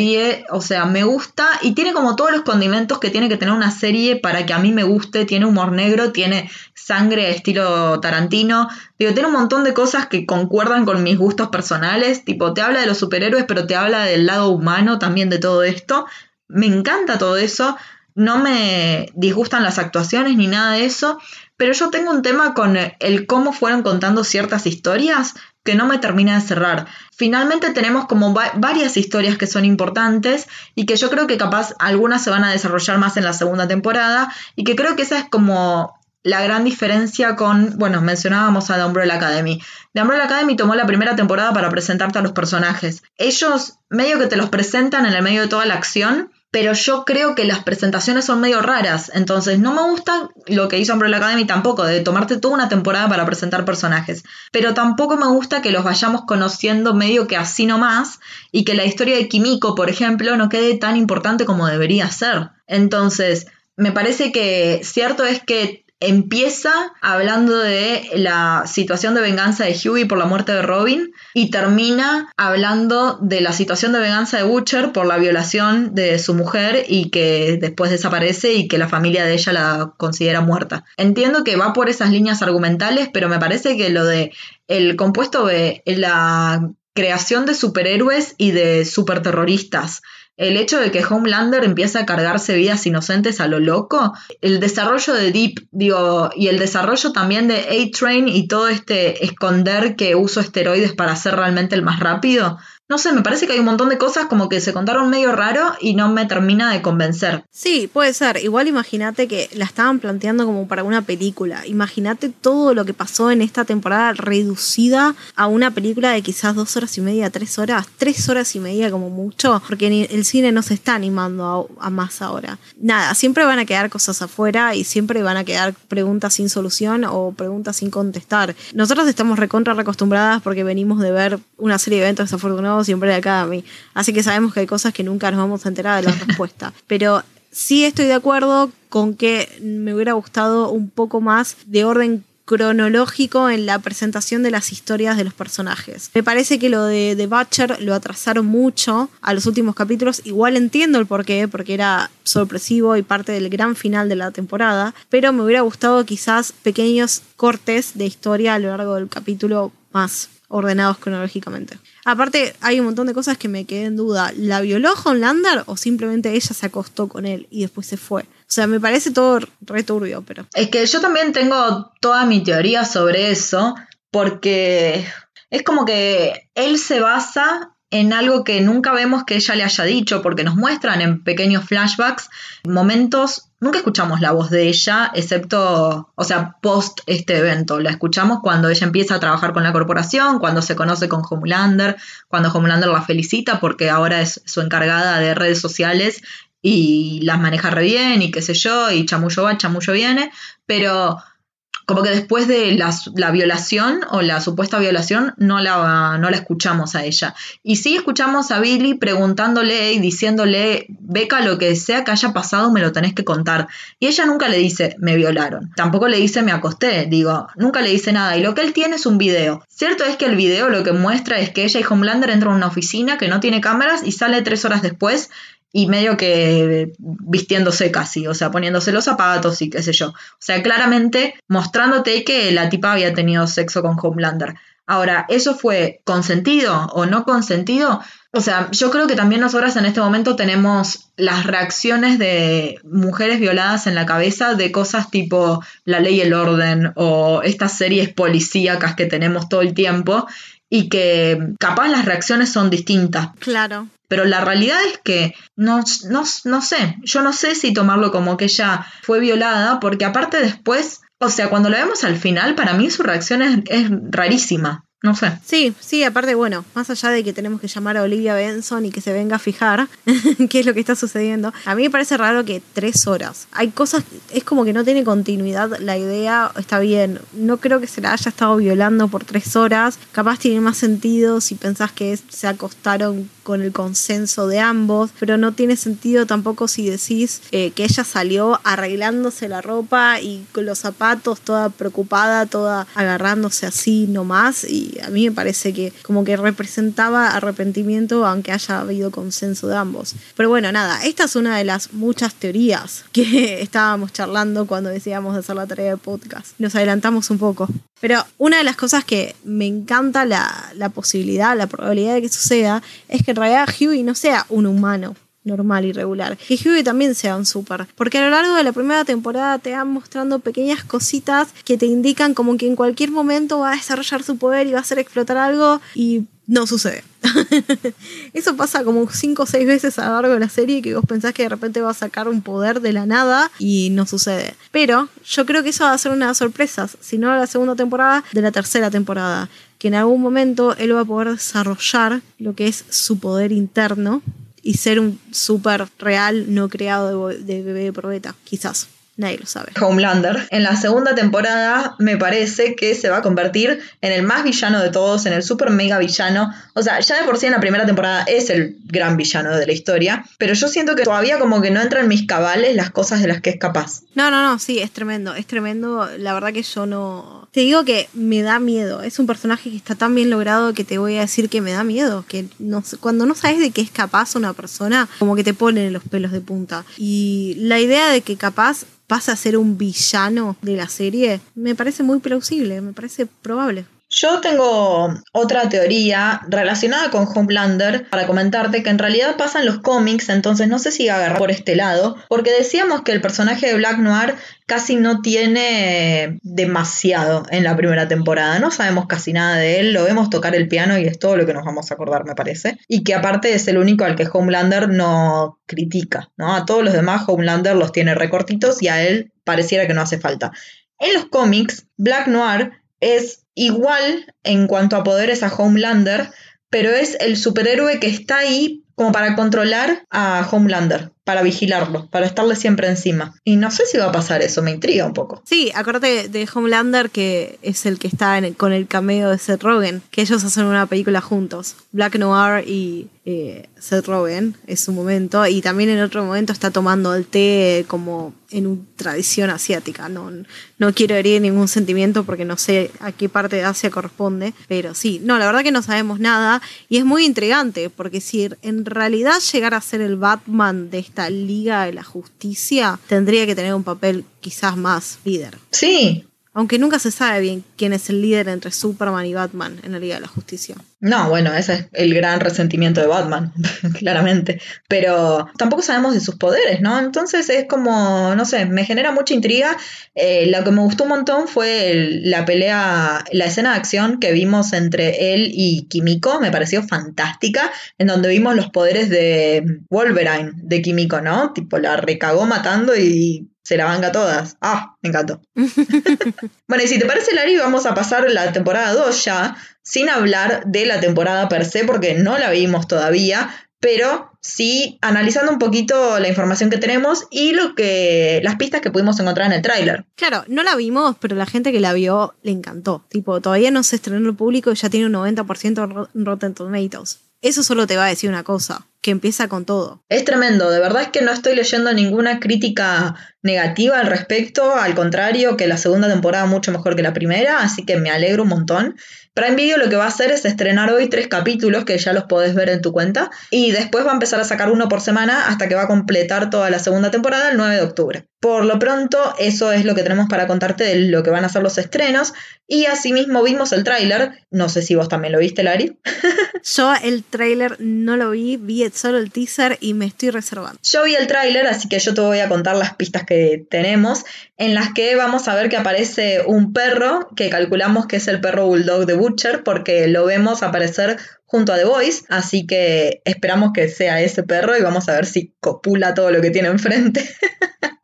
o sea, me gusta y tiene como todos los condimentos que tiene que tener una serie para que a mí me guste. Tiene humor negro, tiene sangre estilo Tarantino. Digo, tiene un montón de cosas que concuerdan con mis gustos personales. Tipo, te habla de los superhéroes, pero te habla del lado humano también de todo esto. Me encanta todo eso. No me disgustan las actuaciones ni nada de eso. Pero yo tengo un tema con el cómo fueron contando ciertas historias que no me termina de cerrar. Finalmente tenemos como varias historias que son importantes y que yo creo que capaz algunas se van a desarrollar más en la segunda temporada y que creo que esa es como la gran diferencia con, bueno, mencionábamos a The Umbrella Academy. The Umbrella Academy tomó la primera temporada para presentarte a los personajes. Ellos medio que te los presentan en el medio de toda la acción pero yo creo que las presentaciones son medio raras, entonces no me gusta lo que hizo Umbrella Academy tampoco, de tomarte toda una temporada para presentar personajes, pero tampoco me gusta que los vayamos conociendo medio que así nomás y que la historia de Kimiko, por ejemplo, no quede tan importante como debería ser. Entonces, me parece que cierto es que empieza hablando de la situación de venganza de Hughie por la muerte de Robin y termina hablando de la situación de venganza de Butcher por la violación de su mujer y que después desaparece y que la familia de ella la considera muerta. Entiendo que va por esas líneas argumentales, pero me parece que lo de el compuesto de la creación de superhéroes y de superterroristas el hecho de que Homelander empieza a cargarse vidas inocentes a lo loco, el desarrollo de Deep, digo, y el desarrollo también de A-Train y todo este esconder que uso esteroides para ser realmente el más rápido, no sé, me parece que hay un montón de cosas como que se contaron medio raro y no me termina de convencer. Sí, puede ser. Igual imagínate que la estaban planteando como para una película. Imagínate todo lo que pasó en esta temporada reducida a una película de quizás dos horas y media, tres horas, tres horas y media como mucho, porque el cine no se está animando a, a más ahora. Nada, siempre van a quedar cosas afuera y siempre van a quedar preguntas sin solución o preguntas sin contestar. Nosotros estamos recontra recostumbradas porque venimos de ver una serie de eventos desafortunados siempre de Academy. Así que sabemos que hay cosas que nunca nos vamos a enterar de la respuesta. Pero sí estoy de acuerdo con que me hubiera gustado un poco más de orden cronológico en la presentación de las historias de los personajes. Me parece que lo de The Butcher lo atrasaron mucho a los últimos capítulos. Igual entiendo el porqué, porque era sorpresivo y parte del gran final de la temporada, pero me hubiera gustado quizás pequeños cortes de historia a lo largo del capítulo más ordenados cronológicamente. Aparte, hay un montón de cosas que me quedé en duda. ¿La violó Homelander o simplemente ella se acostó con él y después se fue? O sea, me parece todo returbio, pero. Es que yo también tengo toda mi teoría sobre eso, porque es como que él se basa en algo que nunca vemos que ella le haya dicho, porque nos muestran en pequeños flashbacks momentos, nunca escuchamos la voz de ella, excepto, o sea, post este evento, la escuchamos cuando ella empieza a trabajar con la corporación, cuando se conoce con Homelander, cuando Homelander la felicita porque ahora es su encargada de redes sociales y las maneja re bien y qué sé yo, y chamullo va, chamullo viene, pero como que después de la, violación o la supuesta violación no la, no la escuchamos a ella. Y sí escuchamos a Billy preguntándole y diciéndole, Beca, lo que sea que haya pasado me lo tenés que contar. Y ella nunca le dice, me violaron. Tampoco le dice, me acosté. Digo, nunca le dice nada. Y lo que él tiene es un video. Cierto es que el video lo que muestra es que ella y Homelander entran a una oficina que no tiene cámaras y sale tres horas después y medio que vistiéndose casi, o sea, poniéndose los zapatos y qué sé yo. O sea, claramente mostrándote que la tipa había tenido sexo con Homelander. Ahora, ¿eso fue consentido o no consentido? O sea, yo creo que también nosotras en este momento tenemos las reacciones de mujeres violadas en la cabeza de cosas tipo La ley y el orden o estas series policíacas que tenemos todo el tiempo y que capaz las reacciones son distintas. Claro. Pero la realidad es que no, no, no sé, yo no sé si tomarlo como que ella fue violada, porque aparte después, o sea, cuando lo vemos al final, para mí su reacción es, es rarísima. No sé. Sí, sí, aparte, bueno, más allá de que tenemos que llamar a Olivia Benson y que se venga a fijar qué es lo que está sucediendo, a mí me parece raro que tres horas. Hay cosas, es como que no tiene continuidad la idea, está bien, no creo que se la haya estado violando por tres horas, capaz tiene más sentido si pensás que se acostaron con el consenso de ambos, pero no tiene sentido tampoco si decís eh, que ella salió arreglándose la ropa y con los zapatos, toda preocupada, toda agarrándose así nomás y a mí me parece que como que representaba arrepentimiento aunque haya habido consenso de ambos. Pero bueno, nada, esta es una de las muchas teorías que estábamos charlando cuando decíamos hacer la tarea de podcast. Nos adelantamos un poco. Pero una de las cosas que me encanta la, la posibilidad, la probabilidad de que suceda, es que en realidad Huey no sea un humano normal y regular. Que también sea un super. Porque a lo largo de la primera temporada te van mostrando pequeñas cositas que te indican como que en cualquier momento va a desarrollar su poder y va a hacer explotar algo y no sucede. Eso pasa como cinco o seis veces a lo largo de la serie que vos pensás que de repente va a sacar un poder de la nada y no sucede. Pero yo creo que eso va a ser una de sorpresas, si no la segunda temporada, de la tercera temporada. Que en algún momento él va a poder desarrollar lo que es su poder interno y ser un súper real no creado de, de bebé probeta, quizás. Nadie lo sabe. Homelander. En la segunda temporada me parece que se va a convertir en el más villano de todos, en el super mega villano. O sea, ya de por sí en la primera temporada es el gran villano de la historia, pero yo siento que todavía como que no entra en mis cabales las cosas de las que es capaz. No, no, no, sí, es tremendo, es tremendo. La verdad que yo no... Te digo que me da miedo. Es un personaje que está tan bien logrado que te voy a decir que me da miedo. Que no, cuando no sabes de qué es capaz una persona, como que te ponen los pelos de punta. Y la idea de que capaz pasa a ser un villano de la serie, me parece muy plausible, me parece probable. Yo tengo otra teoría relacionada con Homelander para comentarte que en realidad pasan los cómics, entonces no sé si agarrar por este lado, porque decíamos que el personaje de Black Noir casi no tiene demasiado en la primera temporada, no sabemos casi nada de él, lo vemos tocar el piano y es todo lo que nos vamos a acordar, me parece, y que aparte es el único al que Homelander no critica, ¿no? A todos los demás Homelander los tiene recortitos y a él pareciera que no hace falta. En los cómics, Black Noir es igual en cuanto a poderes a Homelander, pero es el superhéroe que está ahí como para controlar a Homelander, para vigilarlo, para estarle siempre encima. Y no sé si va a pasar eso, me intriga un poco. Sí, acuérdate de Homelander que es el que está con el cameo de Seth Rogen, que ellos hacen una película juntos, Black Noir y eh, Seth Rogen, es su momento, y también en otro momento está tomando el té como en una tradición asiática. No, no quiero herir ningún sentimiento porque no sé a qué parte de Asia corresponde, pero sí, no, la verdad que no sabemos nada y es muy intrigante porque si en realidad llegara a ser el Batman de esta Liga de la Justicia, tendría que tener un papel quizás más líder. Sí, aunque nunca se sabe bien quién es el líder entre Superman y Batman en la Liga de la Justicia. No, bueno, ese es el gran resentimiento de Batman, claramente. Pero tampoco sabemos de sus poderes, ¿no? Entonces es como, no sé, me genera mucha intriga. Eh, lo que me gustó un montón fue la pelea, la escena de acción que vimos entre él y Kimiko, me pareció fantástica, en donde vimos los poderes de Wolverine, de Kimiko, ¿no? Tipo, la recagó matando y se la banca todas. Ah, me encantó. bueno, y si te parece, Lari, vamos a pasar la temporada 2 ya, sin hablar de la temporada per se, porque no la vimos todavía, pero sí analizando un poquito la información que tenemos y lo que las pistas que pudimos encontrar en el tráiler. Claro, no la vimos, pero la gente que la vio le encantó. Tipo, todavía no se estrenó en el público y ya tiene un 90% en Rotten Tomatoes. Eso solo te va a decir una cosa, que empieza con todo. Es tremendo, de verdad es que no estoy leyendo ninguna crítica negativa al respecto, al contrario, que la segunda temporada mucho mejor que la primera, así que me alegro un montón. Prime Video lo que va a hacer es estrenar hoy tres capítulos que ya los podés ver en tu cuenta y después va a empezar a sacar uno por semana hasta que va a completar toda la segunda temporada el 9 de octubre. Por lo pronto, eso es lo que tenemos para contarte de lo que van a ser los estrenos. Y asimismo vimos el tráiler. No sé si vos también lo viste, Lari. Yo el tráiler no lo vi, vi solo el teaser y me estoy reservando. Yo vi el tráiler, así que yo te voy a contar las pistas que tenemos, en las que vamos a ver que aparece un perro, que calculamos que es el perro bulldog de Butcher, porque lo vemos aparecer junto a The Voice, así que esperamos que sea ese perro y vamos a ver si copula todo lo que tiene enfrente.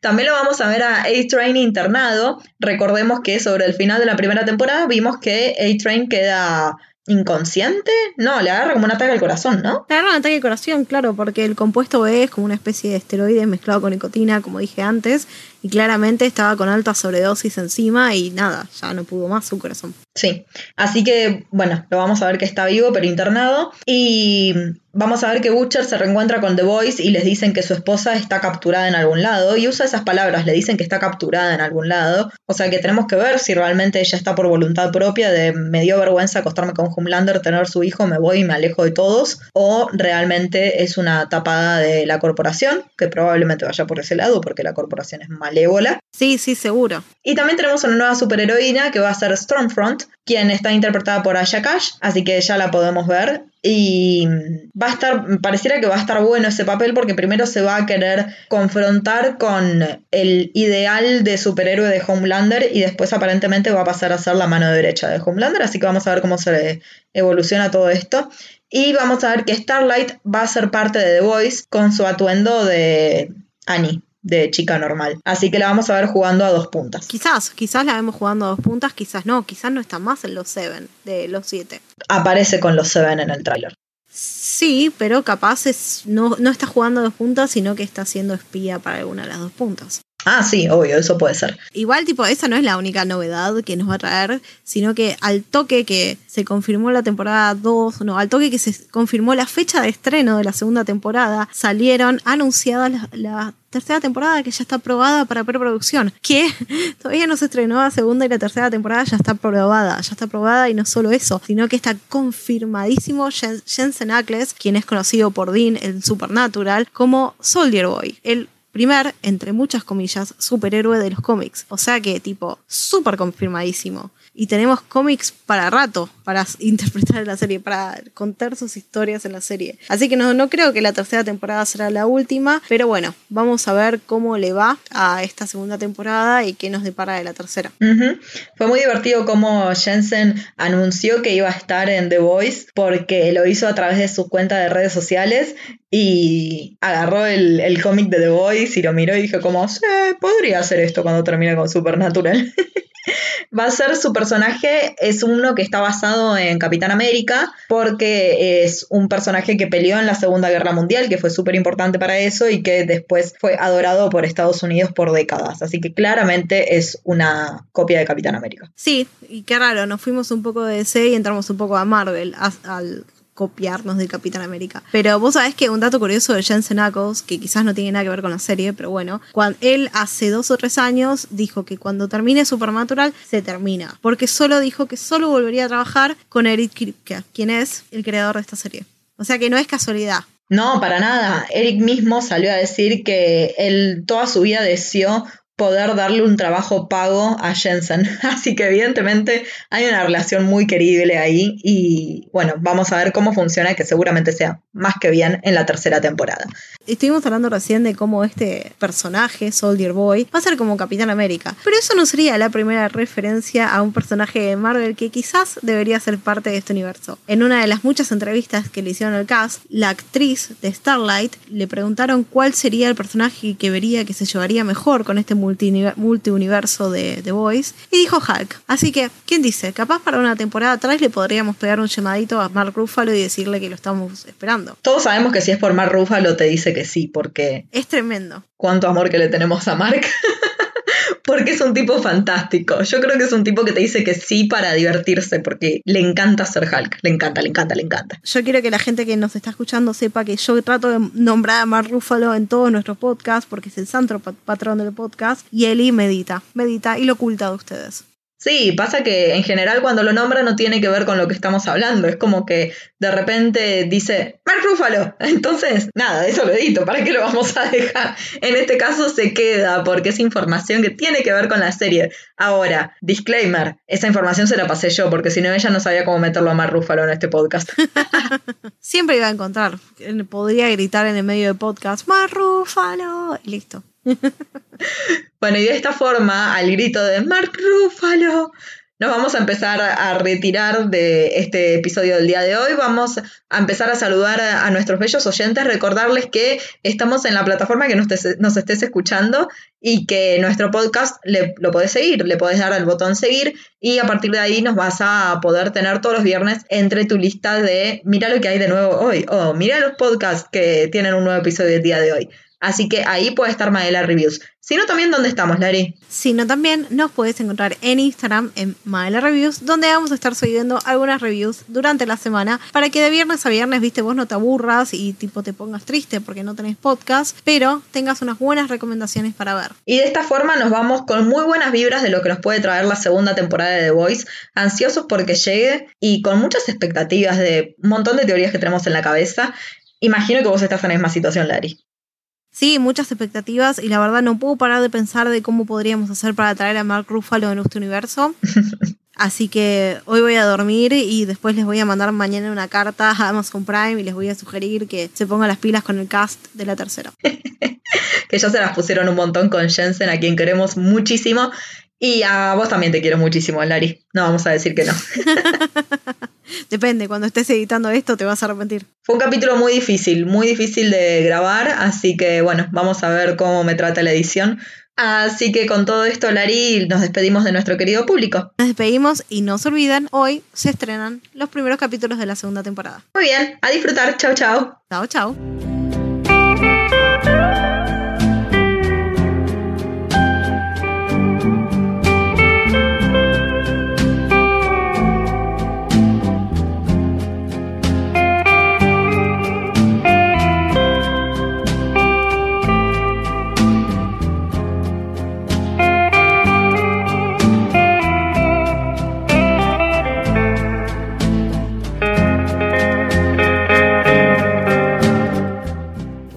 También lo vamos a ver a A-Train internado. Recordemos que sobre el final de la primera temporada vimos que A-Train queda inconsciente. No, le agarra como un ataque al corazón, ¿no? Le agarra un ataque al corazón, claro, porque el compuesto B es como una especie de esteroide mezclado con nicotina, como dije antes, y claramente estaba con alta sobredosis encima y nada, ya no pudo más su corazón. Sí, así que bueno, lo vamos a ver que está vivo pero internado y vamos a ver que Butcher se reencuentra con The Boys y les dicen que su esposa está capturada en algún lado y usa esas palabras, le dicen que está capturada en algún lado. O sea que tenemos que ver si realmente ella está por voluntad propia de me dio vergüenza acostarme con Homelander, tener su hijo, me voy y me alejo de todos, o realmente es una tapada de la corporación, que probablemente vaya por ese lado porque la corporación es malévola. Sí, sí, seguro. Y también tenemos una nueva superheroína que va a ser Stormfront, quien está interpretada por Asha Cash, así que ya la podemos ver. Y va a estar, pareciera que va a estar bueno ese papel porque primero se va a querer confrontar con el ideal de superhéroe de Homelander y después aparentemente va a pasar a ser la mano derecha de Homelander, así que vamos a ver cómo se evoluciona todo esto. Y vamos a ver que Starlight va a ser parte de The Voice con su atuendo de Annie de chica normal. Así que la vamos a ver jugando a dos puntas. Quizás, quizás la vemos jugando a dos puntas, quizás no, quizás no está más en los Seven de los siete. Aparece con los Seven en el tráiler. Sí, pero capaz es, no, no está jugando a dos puntas, sino que está siendo espía para alguna de las dos puntas. Ah, sí, obvio, eso puede ser. Igual, tipo, esa no es la única novedad que nos va a traer, sino que al toque que se confirmó la temporada 2, no, al toque que se confirmó la fecha de estreno de la segunda temporada, salieron anunciadas la, la tercera temporada que ya está aprobada para preproducción, que todavía no se estrenó la segunda y la tercera temporada ya está aprobada, ya está aprobada y no solo eso, sino que está confirmadísimo Jensen Ackles, quien es conocido por Dean en Supernatural, como Soldier Boy, el primer, entre muchas comillas, superhéroe de los cómics. O sea que, tipo, súper confirmadísimo y tenemos cómics para rato para interpretar la serie, para contar sus historias en la serie. Así que no, no creo que la tercera temporada será la última, pero bueno, vamos a ver cómo le va a esta segunda temporada y qué nos depara de la tercera. Fue muy divertido cómo Jensen anunció que iba a estar en The Voice porque lo hizo a través de su cuenta de redes sociales y agarró el, el cómic de The Voice y lo miró y dijo como, sí, podría hacer esto cuando termine con Supernatural. Va a ser su personaje, es uno que está basado en Capitán América, porque es un personaje que peleó en la Segunda Guerra Mundial, que fue súper importante para eso y que después fue adorado por Estados Unidos por décadas. Así que claramente es una copia de Capitán América. Sí, y qué raro, nos fuimos un poco de DC y entramos un poco a Marvel, al copiarnos de Capitán América. Pero vos sabés que un dato curioso de Jensen Ackles, que quizás no tiene nada que ver con la serie, pero bueno, cuando él hace dos o tres años dijo que cuando termine Supernatural se termina, porque solo dijo que solo volvería a trabajar con Eric Kripke, quien es el creador de esta serie. O sea que no es casualidad. No, para nada. Eric mismo salió a decir que él toda su vida deseó poder darle un trabajo pago a Jensen. Así que evidentemente hay una relación muy querible ahí y bueno, vamos a ver cómo funciona, que seguramente sea más que bien en la tercera temporada. Estuvimos hablando recién de cómo este personaje, Soldier Boy, va a ser como Capitán América, pero eso no sería la primera referencia a un personaje de Marvel que quizás debería ser parte de este universo. En una de las muchas entrevistas que le hicieron al cast, la actriz de Starlight le preguntaron cuál sería el personaje que vería que se llevaría mejor con este multiuniverso de The Voice y dijo Hulk. Así que, ¿quién dice? Capaz para una temporada atrás le podríamos pegar un llamadito a Mark Ruffalo y decirle que lo estamos esperando. Todos sabemos que si es por Mark Ruffalo te dice que sí, porque... Es tremendo. Cuánto amor que le tenemos a Mark. porque es un tipo fantástico. Yo creo que es un tipo que te dice que sí para divertirse, porque le encanta ser Hulk. Le encanta, le encanta, le encanta. Yo quiero que la gente que nos está escuchando sepa que yo trato de nombrar a Mark Ruffalo en todos nuestros podcasts, porque es el santo patrón del podcast, y Eli medita, medita y lo oculta de ustedes. Sí, pasa que en general cuando lo nombra no tiene que ver con lo que estamos hablando. Es como que de repente dice, Mark Ruffalo. Entonces, nada, eso lo edito. ¿Para qué lo vamos a dejar? En este caso se queda porque es información que tiene que ver con la serie. Ahora, disclaimer, esa información se la pasé yo porque si no ella no sabía cómo meterlo a Mark Ruffalo en este podcast. Siempre iba a encontrar. Podría gritar en el medio del podcast, Mark Ruffalo. Y listo. bueno, y de esta forma, al grito de Mark Ruffalo, nos vamos a empezar a retirar de este episodio del día de hoy. Vamos a empezar a saludar a, nuestros bellos oyentes, recordarles que estamos en la plataforma que nos, estés escuchando y que nuestro podcast lo podés seguir, le podés dar al botón seguir y a partir de ahí nos vas a poder tener todos los viernes entre tu lista de mira lo que hay de nuevo hoy o mira los podcasts que tienen un nuevo episodio del día de hoy. Así que ahí puede estar Maela Reviews. Si no, también, ¿dónde estamos, Lari? Si no, también nos puedes encontrar en Instagram, en Maela Reviews, donde vamos a estar subiendo algunas reviews durante la semana para que de viernes a viernes, viste, vos no te aburras y tipo te pongas triste porque no tenés podcast, pero tengas unas buenas recomendaciones para ver. Y de esta forma nos vamos con muy buenas vibras de lo que nos puede traer la segunda temporada de The Voice, ansiosos porque llegue y con muchas expectativas de un montón de teorías que tenemos en la cabeza. Imagino que vos estás en la misma situación, Lari. Sí, muchas expectativas y la verdad no puedo parar de pensar de cómo podríamos hacer para traer a Mark Ruffalo en nuestro universo. Así que hoy voy a dormir y después les voy a mandar mañana una carta a Amazon Prime y les voy a sugerir que se pongan las pilas con el cast de la tercera. que ya se las pusieron un montón con Jensen, a quien queremos muchísimo. Y a vos también te quiero muchísimo, Lari. No vamos a decir que no. Depende, cuando estés editando esto te vas a arrepentir. Fue un capítulo muy difícil, muy difícil de grabar, así que bueno, vamos a ver cómo me trata la edición. Así que con todo esto, Lari, nos despedimos de nuestro querido público. Nos despedimos y no se olviden, hoy se estrenan los primeros capítulos de la segunda temporada. Muy bien, a disfrutar. Chao, chao. Chao, chao.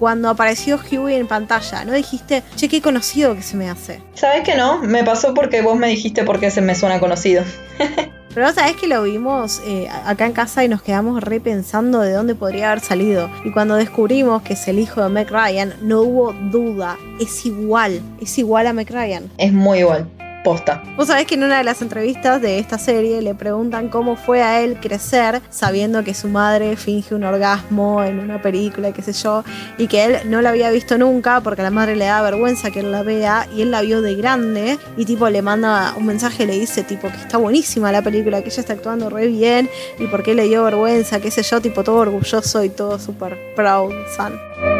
Cuando apareció Huey en pantalla, ¿no dijiste, che, qué conocido que se me hace? ¿Sabes que no? Me pasó porque vos me dijiste porque se me suena conocido. Pero sabes que lo vimos eh, acá en casa y nos quedamos repensando de dónde podría haber salido. Y cuando descubrimos que es el hijo de Meg Ryan, no hubo duda. Es igual, es igual a Meg Ryan. Es muy igual. Vos sabés que en una de las entrevistas de esta serie le preguntan cómo fue a él crecer sabiendo que su madre finge un orgasmo en una película, qué sé yo, y que él no la había visto nunca porque a la madre le da vergüenza que él la vea y él la vio de grande y tipo le manda un mensaje, le dice tipo que está buenísima la película, que ella está actuando re bien y por qué le dio vergüenza, qué sé yo, tipo todo orgulloso y todo súper proud, son.